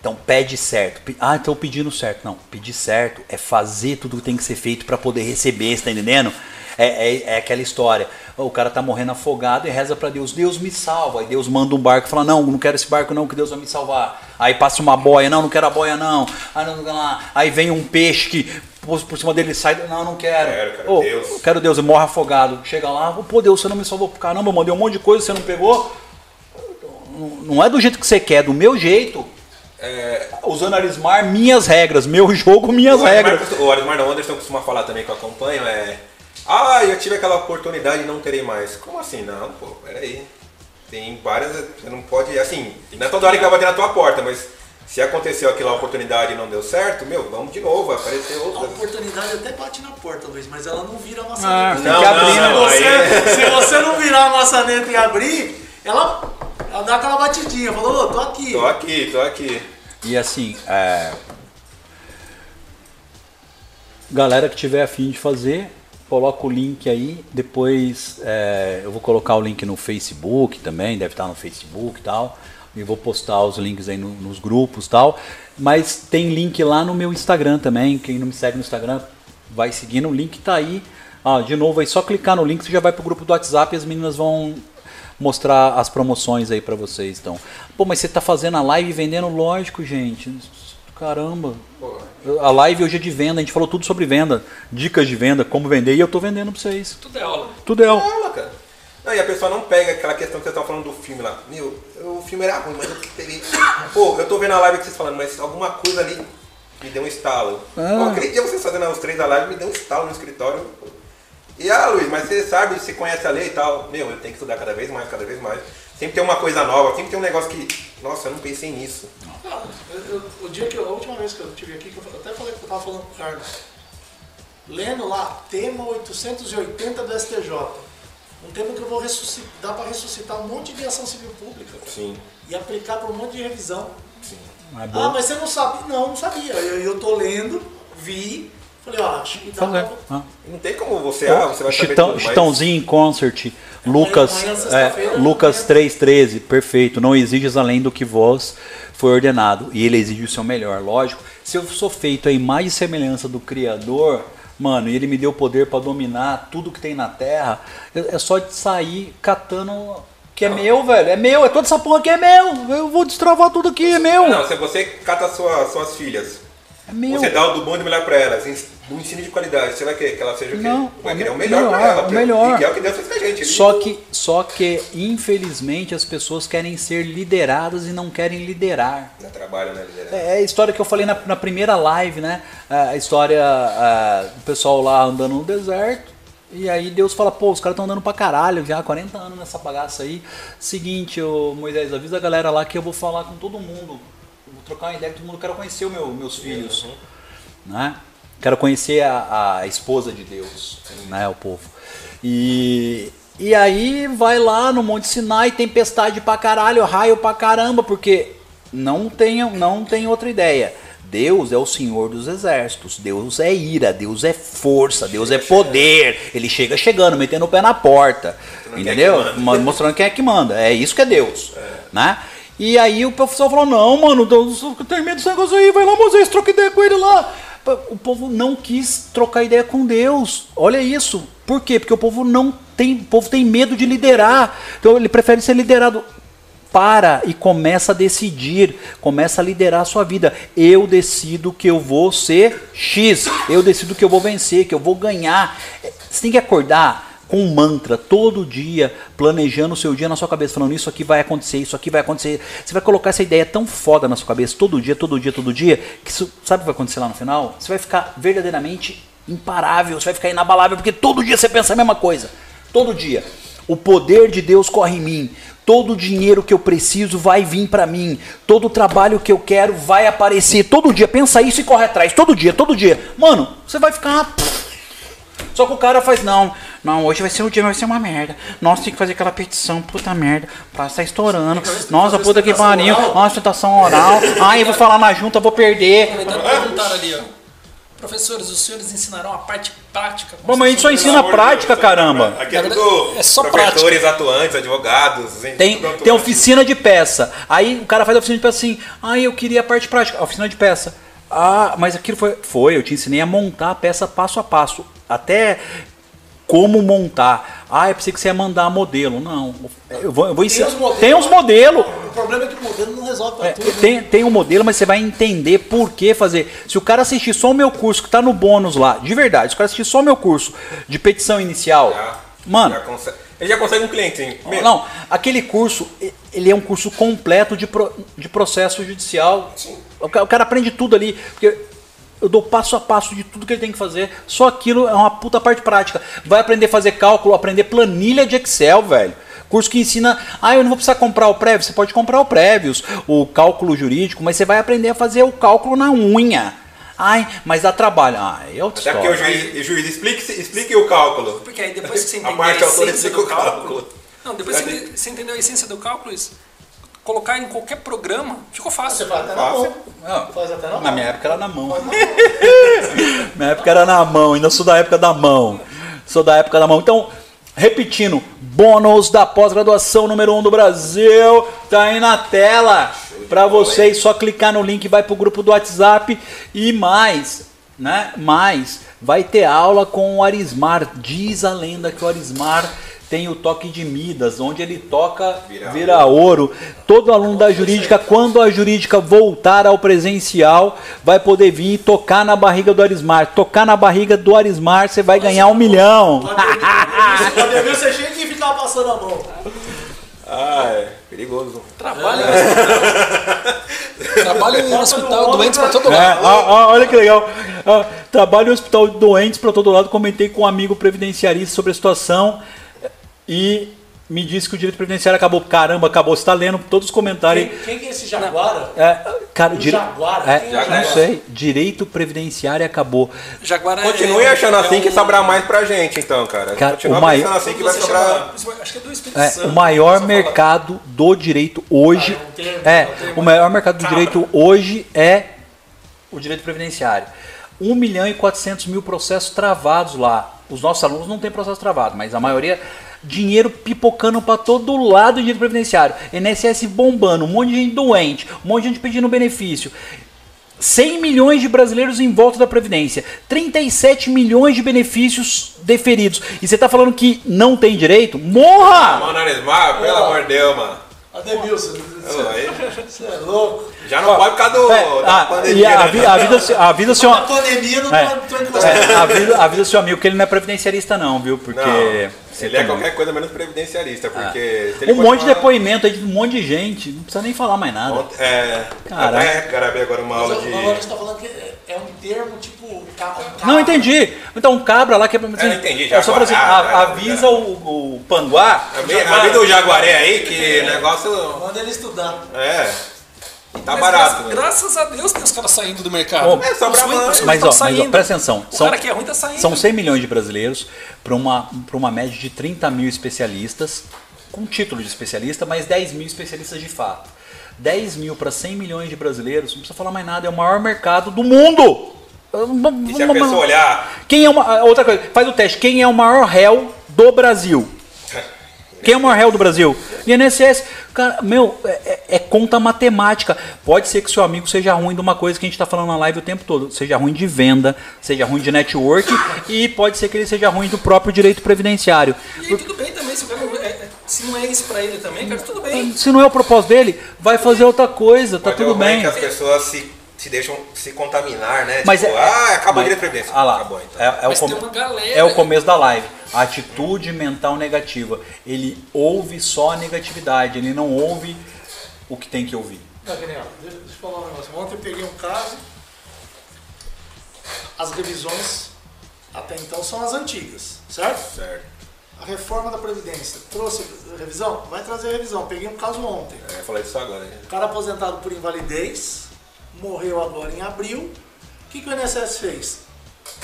Então pede certo. Ah, então pedindo certo. Não, pedir certo é fazer tudo que tem que ser feito para poder receber, você tá entendendo? É, é, é aquela história. O cara tá morrendo afogado e reza para Deus, Deus me salva. Aí Deus manda um barco e fala, não, não quero esse barco não, que Deus vai me salvar. Aí passa uma boia, não, não quero a boia não. Aí, não, não. Aí vem um peixe que por, cima dele sai, não, não quero. Quero, quero Ô, Deus. Quero Deus, e morre afogado. Chega lá, pô Deus, você não me salvou. Caramba, eu mandei um monte de coisa, você não pegou. Não- é do jeito que você quer, é do meu jeito. Usando Arismar, minhas regras. Meu jogo, minhas O regras. o Arismar não, o Anderson costuma falar também que eu acompanho, é. Ah, eu tive aquela oportunidade e não terei mais. Como assim? Não, pô, peraí. Tem várias. Você não pode. Assim, não é toda hora que vai bater na tua porta, mas se aconteceu aquela oportunidade e não deu certo, meu, vamos de novo, vai aparecer A outras. oportunidade até bate na porta, Luiz, mas ela não vira a Ah, maçaneta. tem que abrir, né? se, você, aí- se você não virar a maçaneta e abrir, ela, ela dá aquela batidinha. Falou, ô, tô aqui. Tô aqui, tô aqui. E assim, é... galera que tiver afim de fazer, coloca o link aí. Depois é, eu vou colocar o link no Facebook também, deve estar no Facebook e tal. E vou postar os links aí no- nos grupos tal. Mas tem link lá no meu Instagram também. Quem não me segue no Instagram, vai seguindo. O link tá aí. Ah, de novo, aí só clicar no link, você já vai pro grupo do WhatsApp e as meninas vão mostrar as promoções aí pra vocês. Então, pô, mas você tá fazendo a live vendendo? Lógico, gente. Caramba. A live hoje é de venda, a gente falou tudo sobre venda, dicas de venda, como vender, e eu tô vendendo pra vocês. Tudo é aula. Tudo é. ó. Aula, cara. Não, e a pessoa não pega aquela questão que você tava falando do filme lá. Meu, o filme era ruim, mas eu peguei. Pô, eu tô vendo a live que vocês falando, mas alguma coisa ali me deu um estalo. Ah. Pô, aquele dia vocês fazendo os três da live me deu um estalo no escritório. E ah, Luiz, mas você sabe, você conhece a lei e tal. Meu, eu tenho que estudar cada vez mais, cada vez mais. Sempre tem uma coisa nova, sempre tem um negócio que. Nossa, eu não pensei nisso. Ah, eu- eu- o dia que eu, a última vez que eu estive aqui, que eu até falei que eu tava falando com o Carlos, lendo lá, tema 880 do STJ. Um tema que eu vou ressuscitar, dá para ressuscitar um monte de ação civil pública cara, Sim. e aplicar para um monte de revisão. É Ah, bom. mas você não sabe? Não, não sabia. Eu, eu tô lendo, vi, falei, ó, acho que dá pra... Ah. Não tem como você, ah, você vai saber Chitão, tudo, mas- Chitãozinho em concert, Lucas, é, Lucas amanhã. 3,13, perfeito. Não exiges além do que vos foi ordenado. E ele exige o seu melhor, lógico. Se eu sou feito a imagem e semelhança do Criador, mano, e ele me deu poder para dominar tudo que tem na terra, é só de sair catando. Que é meu, velho. É meu, é toda essa porra que é meu. Eu vou destravar tudo aqui, é meu. Não, se você cata sua, suas filhas, meu. você dá o do bom e do melhor pra elas, ens- do ensino de qualidade, você vai querer que ela seja o quê? Não, vai querer o me- melhor, melhor, ela. o melhor. E é o que Deus fez com a gente. Ele- Só que, só que, infelizmente, as pessoas querem ser lideradas e não querem liderar. Dá trabalho, né, liderança? É a história que eu falei na, na primeira live, né? A história ah, do pessoal lá andando no deserto. E aí Deus fala, pô, os caras estão andando pra caralho já, 40 anos nessa bagaça aí. Seguinte, ô Moisés, avisa a galera lá que eu vou falar com todo mundo. Trocar uma ideia com todo mundo, quero conhecer o meu, meus filhos. Né? Quero conhecer a, a esposa de Deus, né? O povo. E, e aí vai lá no Monte Sinai, tempestade pra caralho, raio pra caramba, porque não tem, não tem outra ideia. Deus é o Senhor dos exércitos. Deus é ira, Deus é força, Deus é poder. Ele chega chegando, metendo o pé na porta. quem é Entendeu? que Mostrando quem é que manda. É isso que é Deus. Né? E aí o pessoal falou: não, mano, tenho medo desse negócio aí, vai lá, Moisés, troca ideia com ele lá. O povo não quis trocar ideia com Deus. Olha isso. Por quê? Porque o povo não tem, o povo tem medo de liderar. Então ele prefere ser liderado para e começa a decidir, começa a liderar a sua vida. Eu decido que eu vou ser X, eu decido que eu vou vencer, que eu vou ganhar. Você tem que acordar com um mantra todo dia, planejando o seu dia na sua cabeça, falando isso aqui vai acontecer, isso aqui vai acontecer. Você vai colocar essa ideia tão foda na sua cabeça todo dia, todo dia, todo dia, que isso, sabe o que vai acontecer lá no final? Você vai ficar verdadeiramente imparável, você vai ficar inabalável, porque todo dia você pensa a mesma coisa. Todo dia. O poder de Deus corre em mim. Todo o dinheiro que eu preciso vai vir para mim. Todo o trabalho que eu quero vai aparecer. Todo dia. Pensa isso e corre atrás. Todo dia, todo dia. Mano, você vai ficar. Só que o cara faz, não, não, hoje vai ser o dia, vai ser uma merda. Nossa, tem que fazer aquela petição, puta merda. Pra tá estourando. Nossa, puta que pariu. Nossa, tentação oral. Ai, eu vou falar na junta, vou perder. Perguntaram ali, ó. Professores, os senhores ensinaram a parte prática. Bom, mas a gente só ensina prática, caramba. Aqui é tudo é só professores, atuantes, advogados. Tem, tem oficina de peça. Aí o cara faz a oficina de peça assim. Ah, eu queria a parte prática. A oficina de peça. Ah, mas aquilo foi. Foi, eu te ensinei a montar a peça passo a passo. Até como montar. Ah, eu pensei que você ia mandar modelo. Não. Eu vou, eu vou ensinar. os modelos. Tem uns modelos. O problema é que o modelo não resolve pra É, tudo. né? tem, tem um modelo, mas você vai entender por que fazer. Se o cara assistir só o meu curso, que tá no bônus lá, de verdade, se o cara assistir só o meu curso de petição inicial, Já- mano, já consegue- ele já consegue um cliente, sim. Mesmo. não, aquele curso, ele é um curso completo de, pro- de processo judicial. O ca- o cara aprende tudo ali, porque eu dou passo a passo de tudo que ele tem que fazer. Só aquilo é uma puta parte prática. Vai aprender a fazer cálculo, aprender planilha de Excel, velho. Curso que ensina, ah, eu não vou precisar comprar o prévio. Você pode comprar o prévios, o cálculo jurídico, mas você vai aprender a fazer o cálculo na unha. Ai, mas dá trabalho. Ah, é outra Até porque o história. juiz, o juiz explique, explique o cálculo. Porque aí depois que você A entender a, parte autora essência explica do o cálculo. cálculo. Não, depois que você- você entendeu a essência do cálculo, isso, colocar em qualquer programa, ficou Você fácil. faz até na Fácil. mão. Não, Faz até na Na mão. minha época era na mão. minha época era na mão, ainda sou da época da mão. Sou da época da mão. Então, repetindo, bônus da pós-graduação número 1 um do Brasil. Tá aí na tela. Pra vocês, só clicar no link, vai pro grupo do WhatsApp. E mais, né? Mais, vai ter aula com o Arismar. Diz a lenda que o Arismar tem o toque de Midas, onde ele toca, Vira vira ouro. Todo aluno da jurídica, quando a jurídica voltar ao presencial, vai poder vir e tocar na barriga do Arismar. Tocar na barriga do Arismar, você vai ganhar um milhão. O Ademir é cheio de ficar passando a mão. Ah, é perigoso. Trabalha Trabalho em um hospital, doentes pra todo É, lado. ó, olha que legal. Ó, trabalho em hospital de doentes para todo lado. Comentei com um amigo previdenciarista sobre a situação e me disse que o direito previdenciário acabou. Caramba, acabou. Você está lendo todos os comentários. Quem, quem que é esse Jaguara? É, cara, O dire... Jaguar, é, quem é não sei. Direito previdenciário acabou. Jaguar é- Continue é- achando assim é que um- sobrar mais pra gente, então, cara. Cara, Continua o maior- pensando assim que vai sobrar. chama- acho que é do Espírito É, Santo. o maior mercado do direito hoje Ah, é termo, é é o maior mercado do direito hoje é o direito previdenciário. 1 milhão e 400 mil processos travados lá. Os nossos alunos não têm processo travado, mas a maioria dinheiro pipocando para todo lado de direito previdenciário. INSS bombando, um monte de gente doente, um monte de gente pedindo benefício. 100 milhões de brasileiros em volta da Previdência, 37 milhões de benefícios deferidos. E você tá falando que não tem direito? Morra! Mano, Arismar, pelo amor de Deus, mano. Ademilson, você é louco. Já não pode por causa do, É, da ah, pandemia. e a, né? vi- a vida, a vida, seu, A pandemia não É. encostando. é, a vida, a vida do seu amigo, que ele não é previdenciarista não, viu? Porque Não, você ele é tomou. qualquer coisa menos previdenciarista, porque... se ele um monte de depoimento aí de um monte de gente, não precisa nem falar mais nada. Ontem- É, Caraca. até gravei agora uma aula de... agora a gente tá falando que é, é um termo tipo. ca- ca- Não entendi. Então um cabra lá que é pra Eu entendi, já é só pra assim, agora, a- já, avisa o, o panguá. A vida do Jaguaré aí, que negócio... Manda ele estudar. É, tá Mas barato. gra- né? graças a Deus tem os caras saindo do mercado. Bom, É, só Os pra Mas, ó, mas ó, presta atenção. O cara que é ruim tá saindo. São 100 milhões de brasileiros para uma, pra uma média de 30 mil especialistas, com título de especialista, mas 10 mil especialistas de fato. 10 mil para 100 milhões de brasileiros, não precisa falar mais nada, é o maior mercado do mundo! E se a pessoa olhar... Quem é uma, outra coisa, faz o teste. Quem é o maior réu do Brasil? Quem é o maior réu do Brasil? INSS. Cara, meu, é, é- é conta matemática. Pode ser que seu amigo seja ruim de uma coisa que a gente está falando na live o tempo todo. Seja ruim de venda, seja ruim de network e pode ser que ele seja ruim do próprio direito previdenciário. E aí, tudo bem também, se, o cara não, é- é- se não é isso pra ele também, cara, tudo bem. Se não é o propósito dele, vai fazer outra coisa, tá tudo bem. que as pessoas se te deixam se contaminar, né? Mas tipo, é, ah, acabou mas- a previdência. Ah lá, Acabou, então. é, é o Mas come- tem uma galera- é o começo da live. A atitude mental negativa. Ele ouve só a negatividade, ele não ouve o que tem que ouvir. Nem, ó, deixa deixa eu falar um negócio. Ontem eu peguei um caso. As revisões até então são as antigas, certo? Certo. A reforma da Previdência trouxe revisão? Vai trazer revisão. Peguei um caso ontem. É, Eu falar disso agora. né? O cara aposentado por invalidez, morreu agora em abril. O que, que o INSS fez?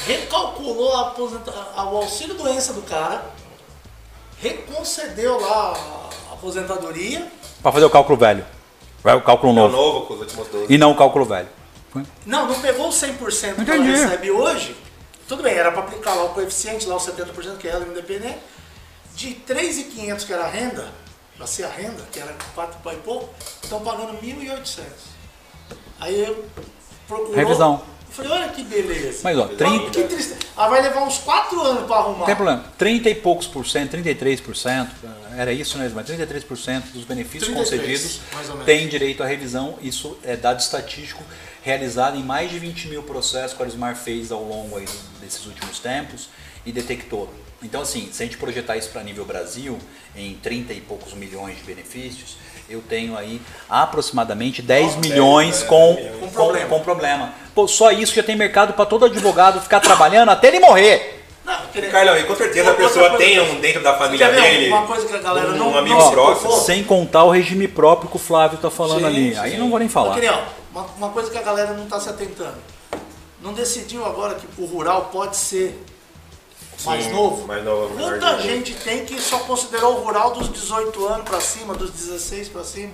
Recalculou a aposenta- o auxílio doença do cara, reconcedeu lá a aposentadoria. Para fazer o cálculo velho. Vai o cálculo É o novo. novo com os últimos 12. E não o cálculo velho. Não, não pegou o 100% que ela Entendi. recebe hoje. Tudo bem, era para aplicar lá o coeficiente, lá o 70% que é ela independente. De 3.500 que era a renda, para ser a renda, que era 4 e pouco, estão pagando 1.800. Aí eu procurou. Revisão. Eu falei, olha que beleza. Mas, ó, Olha 30 Que triste. Ah, vai levar uns 4 anos para arrumar. Não tem problema. 30 e poucos por cento, 33%, era isso mesmo, mas 33% dos benefícios 33, concedidos têm direito à revisão. Isso é dado estatístico realizado em mais de 20 mil processos que a Arismar fez ao longo aí desses últimos tempos e detectou. Então, assim, se a gente projetar isso para nível Brasil, em 30 e poucos milhões de benefícios, eu tenho aí aproximadamente 10 milhões é, com, milhões. com, Com problema. com problema. Pô, só isso já tem mercado para todo advogado ficar trabalhando até ele morrer. Não, Carlão, e com certeza a pessoa tem um dentro da família dele. Uma coisa que a galera um não, amigo não próximo. Sem contar o regime próprio que o Flávio está falando Sim, ali. sim. Aí não vou nem falar. Queria, uma, uma coisa que a galera não está se atentando. Não decidiu agora que o rural pode ser mais novo? mais novo, Quanta gente tem que só considerou o rural dos 18 anos para cima, dos 16 para cima?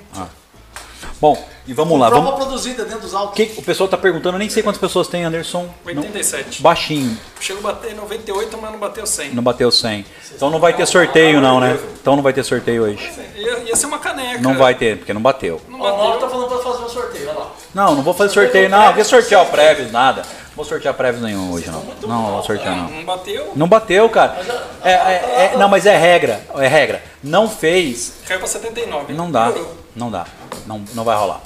Bom, e vamos lá. Prova Vamos... produzida dentro dos O autos. que o pessoal está perguntando, eu nem sei quantas pessoas tem, Anderson. Não- 87. Baixinho, Chegou a bater 98, mas não bateu 100. não bateu 100. Então não vai ter sorteio não, né? Então não vai ter sorteio hoje. Ia, ia ser uma caneca. Não vai ter, porque não bateu. Não Ó, o Mauro tá bateu. falando para fazer um sorteio, olha lá. Não, não vou fazer sorteio não. Vou sortear o prévios, nada. Vou sortear prévios nenhum hoje não. Não, não vou sortear não. Não bateu. Não bateu, cara. É, é- é- não, mas é regra, é regra. Não fez, Caiu pra 79. Não dá, não dá, não, não vai rolar.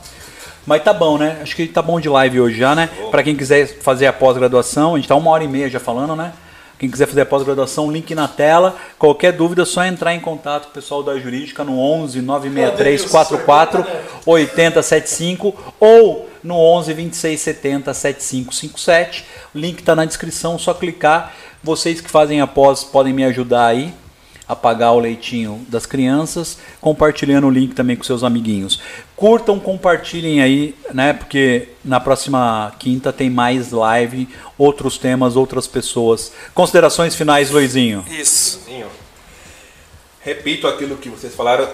Mas tá bom, né? Acho que tá bom de live hoje já, né? Pra quem quiser fazer a pós-graduação, a gente tá uma hora e meia já falando, né? Quem quiser fazer a pós-graduação, link na tela. Qualquer dúvida, é só entrar em contato com o pessoal da Jurídica no 11 963 44 8075 ou no 11 26 70 7557. O link tá na descrição, só clicar. Vocês que fazem a pós podem me ajudar aí a pagar o leitinho das crianças, compartilhando o link também com seus amiguinhos. Curtam, compartilhem aí, né? Porque na próxima quinta tem mais live, outros temas, outras pessoas. Considerações finais, Luizinho. Isso. Repito aquilo que vocês falaram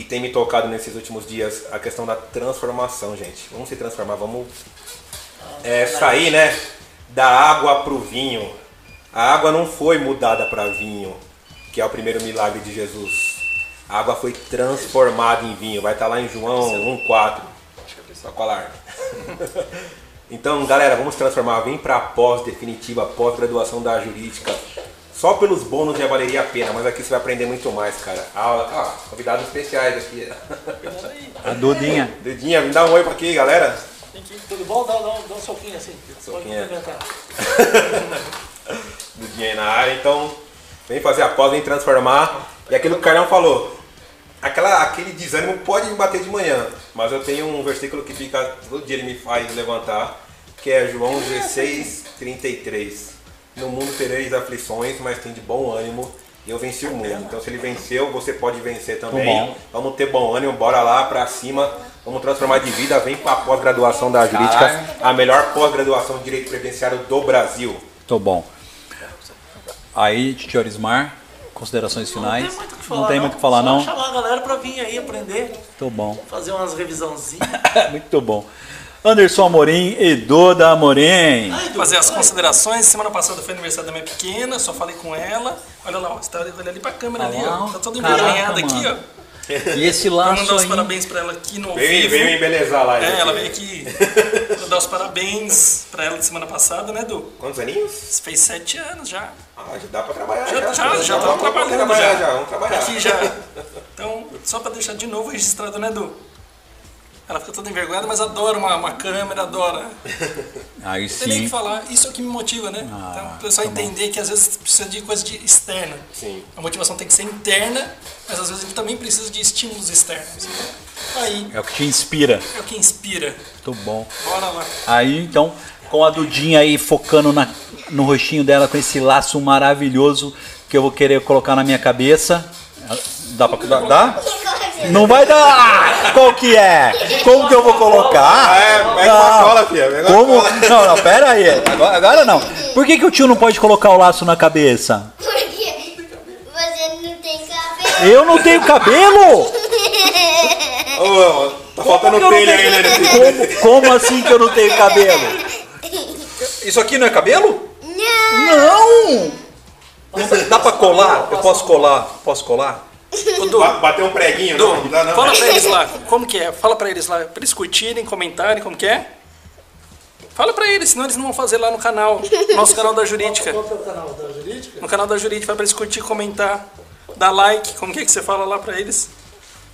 e tem me tocado nesses últimos dias, a questão da transformação, gente. Vamos se transformar, vamos é, sair, né, da água pro vinho. A água não foi mudada para vinho, que é o primeiro milagre de Jesus. A água foi transformada em vinho. Vai estar lá em João 1,4. Só colar. Então, galera, vamos transformar. Vem para a pós definitiva, pós-graduação da jurídica. Só pelos bônus já valeria a pena, mas aqui você vai aprender muito mais, cara. Aula, ah, convidados especiais aqui. A Dudinha. Dedinha, me dá um oi pra aqui, galera. Tudo bom? Dá, dá, dá um soquinho assim. Soquinho. Dedinha aí na área, então vem fazer a pós, vem transformar. E aquilo que o Carlão falou, aquela, aquele desânimo pode me bater de manhã, mas eu tenho um versículo que fica, todo dia ele me faz levantar, que é João 16, 33. No mundo tereis aflições, mas tem de bom ânimo. E eu venci o mundo. Então, se ele venceu, você pode vencer também. Vamos ter bom ânimo, bora lá pra cima. Vamos transformar de vida. Vem pra pós-graduação da jurídica, a melhor pós-graduação de direito previdenciário do Brasil. Tô bom. Aí, Tio Orismar, considerações finais. Não tem muito o que falar. Não tem muito o que falar, Só não? chamar a galera para vir aí aprender, Tô bom. fazer umas revisãozinhas. muito bom. Anderson Amorim e Duda Amorim. Ai, Fazer as considerações. Semana passada foi aniversário da minha pequena, só falei com ela. Olha lá, ó, você tá olhando ali pra câmera Ah ali, ó. Tá toda envergonhada aqui, ó. E esse Vou laço mandar os aí. parabéns pra ela aqui no Vem, vivo. vem me embelezar lá. É, ela veio aqui dar os parabéns pra ela de semana passada, né, Du? Quantos aninhos? Fez sete anos já. Ah, já dá pra trabalhar. Já, já, já, tá vamos, vamos trabalhando trabalhar já. Vamos trabalhar. Aqui já. Então, só pra deixar de novo registrado, né, Du? Ela fica toda envergonhada, mas adora uma, uma câmera, adora. Aí Não tem nem o sim. que falar. Isso é o que me motiva, né? Ah, então, o pessoal tá bom. entender que às vezes precisa de coisa de externa. Sim. A motivação tem que ser interna, mas às vezes gente também precisa de estímulos externos. Aí É o que te inspira. é o que inspira. Muito bom. Bora lá. Aí então, com a Dudinha aí focando na, no rostinho dela com esse laço maravilhoso que eu vou querer colocar na minha cabeça. Dá pra dá? dá? Não vai dar! Qual que é? Como que eu vou colocar? É, pega uma Não. cola, filha. Pega uma Como? cola. Não, não, pera aí. Agora, agora não. Por que, que o tio não pode colocar o laço na cabeça? Porque você não tem cabelo. Eu não tenho cabelo? Ô, tá faltando telha tenho- ainda nesse. Como, como assim que eu não tenho cabelo? Isso aqui não é cabelo? Não. Não! Dá pra colar? Eu posso colar? Posso colar? Ô, Du, Ba- Bateu um preguinho, Du, não? Não dá não. fala pra eles lá, como que é? Fala pra eles lá, pra eles curtirem, comentarem, como que é? Fala pra eles, senão eles não vão fazer lá no canal, nosso canal da Jurídica. Qual que é o canal da Jurídica? No canal da Jurídica, fala pra eles curtir, comentar, dar like, como que é que você fala lá pra eles?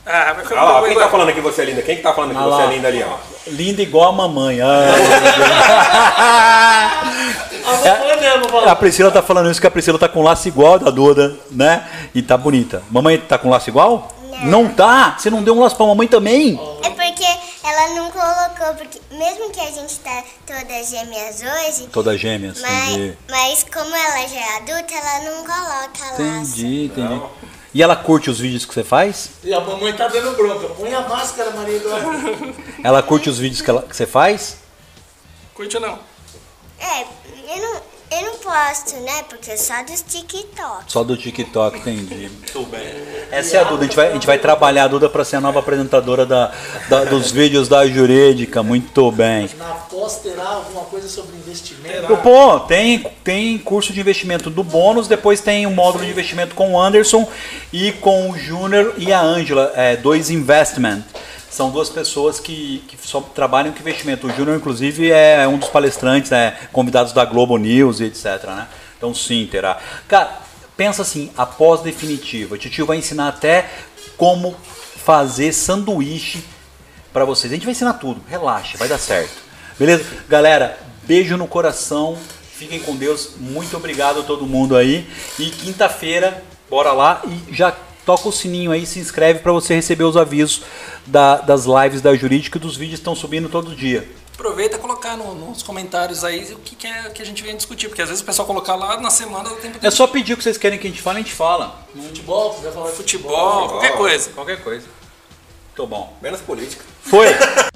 Ah, vai Olha lá, quem tá falando que você é linda? Quem que tá falando que Ah você lá. é linda ali, ó? Linda igual a mamãe. Ai, A mamãe mesmo, a. Priscila tá falando isso que a Priscila tá com laço igual a da Duda, né? E tá bonita. Mamãe tá com laço igual? Não tá? Você não deu um laço pra mamãe também? É porque ela não colocou, porque mesmo que a gente tá todas gêmeas hoje, Todas gêmeas, mas, entendi. mas como ela já é adulta, ela não coloca laço. Entendi, entendi. E ela curte os vídeos que você faz? E a mamãe tá dando bronca. Põe a máscara, Maria Eduarda. Ela curte os vídeos que, ela- que você faz? Curte ou não? É, eu não, eu não posto, né? Porque é só dos TikTok. Só do TikTok, entendi. Muito bem. Essa é a Duda. A gente vai, a gente vai trabalhar a Duda para ser a nova apresentadora da, da- dos vídeos da Jurídica. Muito bem. Na pós terá alguma coisa sobre investimento? Pô, tem, tem curso de investimento do bônus, depois tem um módulo de investimento com o Anderson e com o Júnior e a Ângela, é, dois investment. São duas pessoas que, que só trabalham com investimento. O Júnior, inclusive, é um dos palestrantes, né, convidados da Globo News e etc. Né? Então, sim, terá. Cara, pensa assim, a pós-definitiva. O Titio vai ensinar até como fazer sanduíche para vocês. A gente vai ensinar tudo, relaxa, vai dar certo. Beleza? Galera, beijo no coração. Fiquem com Deus. Muito obrigado a todo mundo aí. E quinta-feira, bora lá e já toca o sininho aí, se inscreve para você receber os avisos da- das lives da Jurídica e dos vídeos que estão subindo todo dia. Aproveita e colocar no- nos comentários aí o que, que é que a gente vem discutir, porque às vezes o pessoal colocar lá na semana dá tempo É só pedir o que vocês querem que a gente fale, a gente fala. Futebol, quiser falar de futebol, qualquer coisa. Qualquer coisa. Tô bom. Menos política. Foi!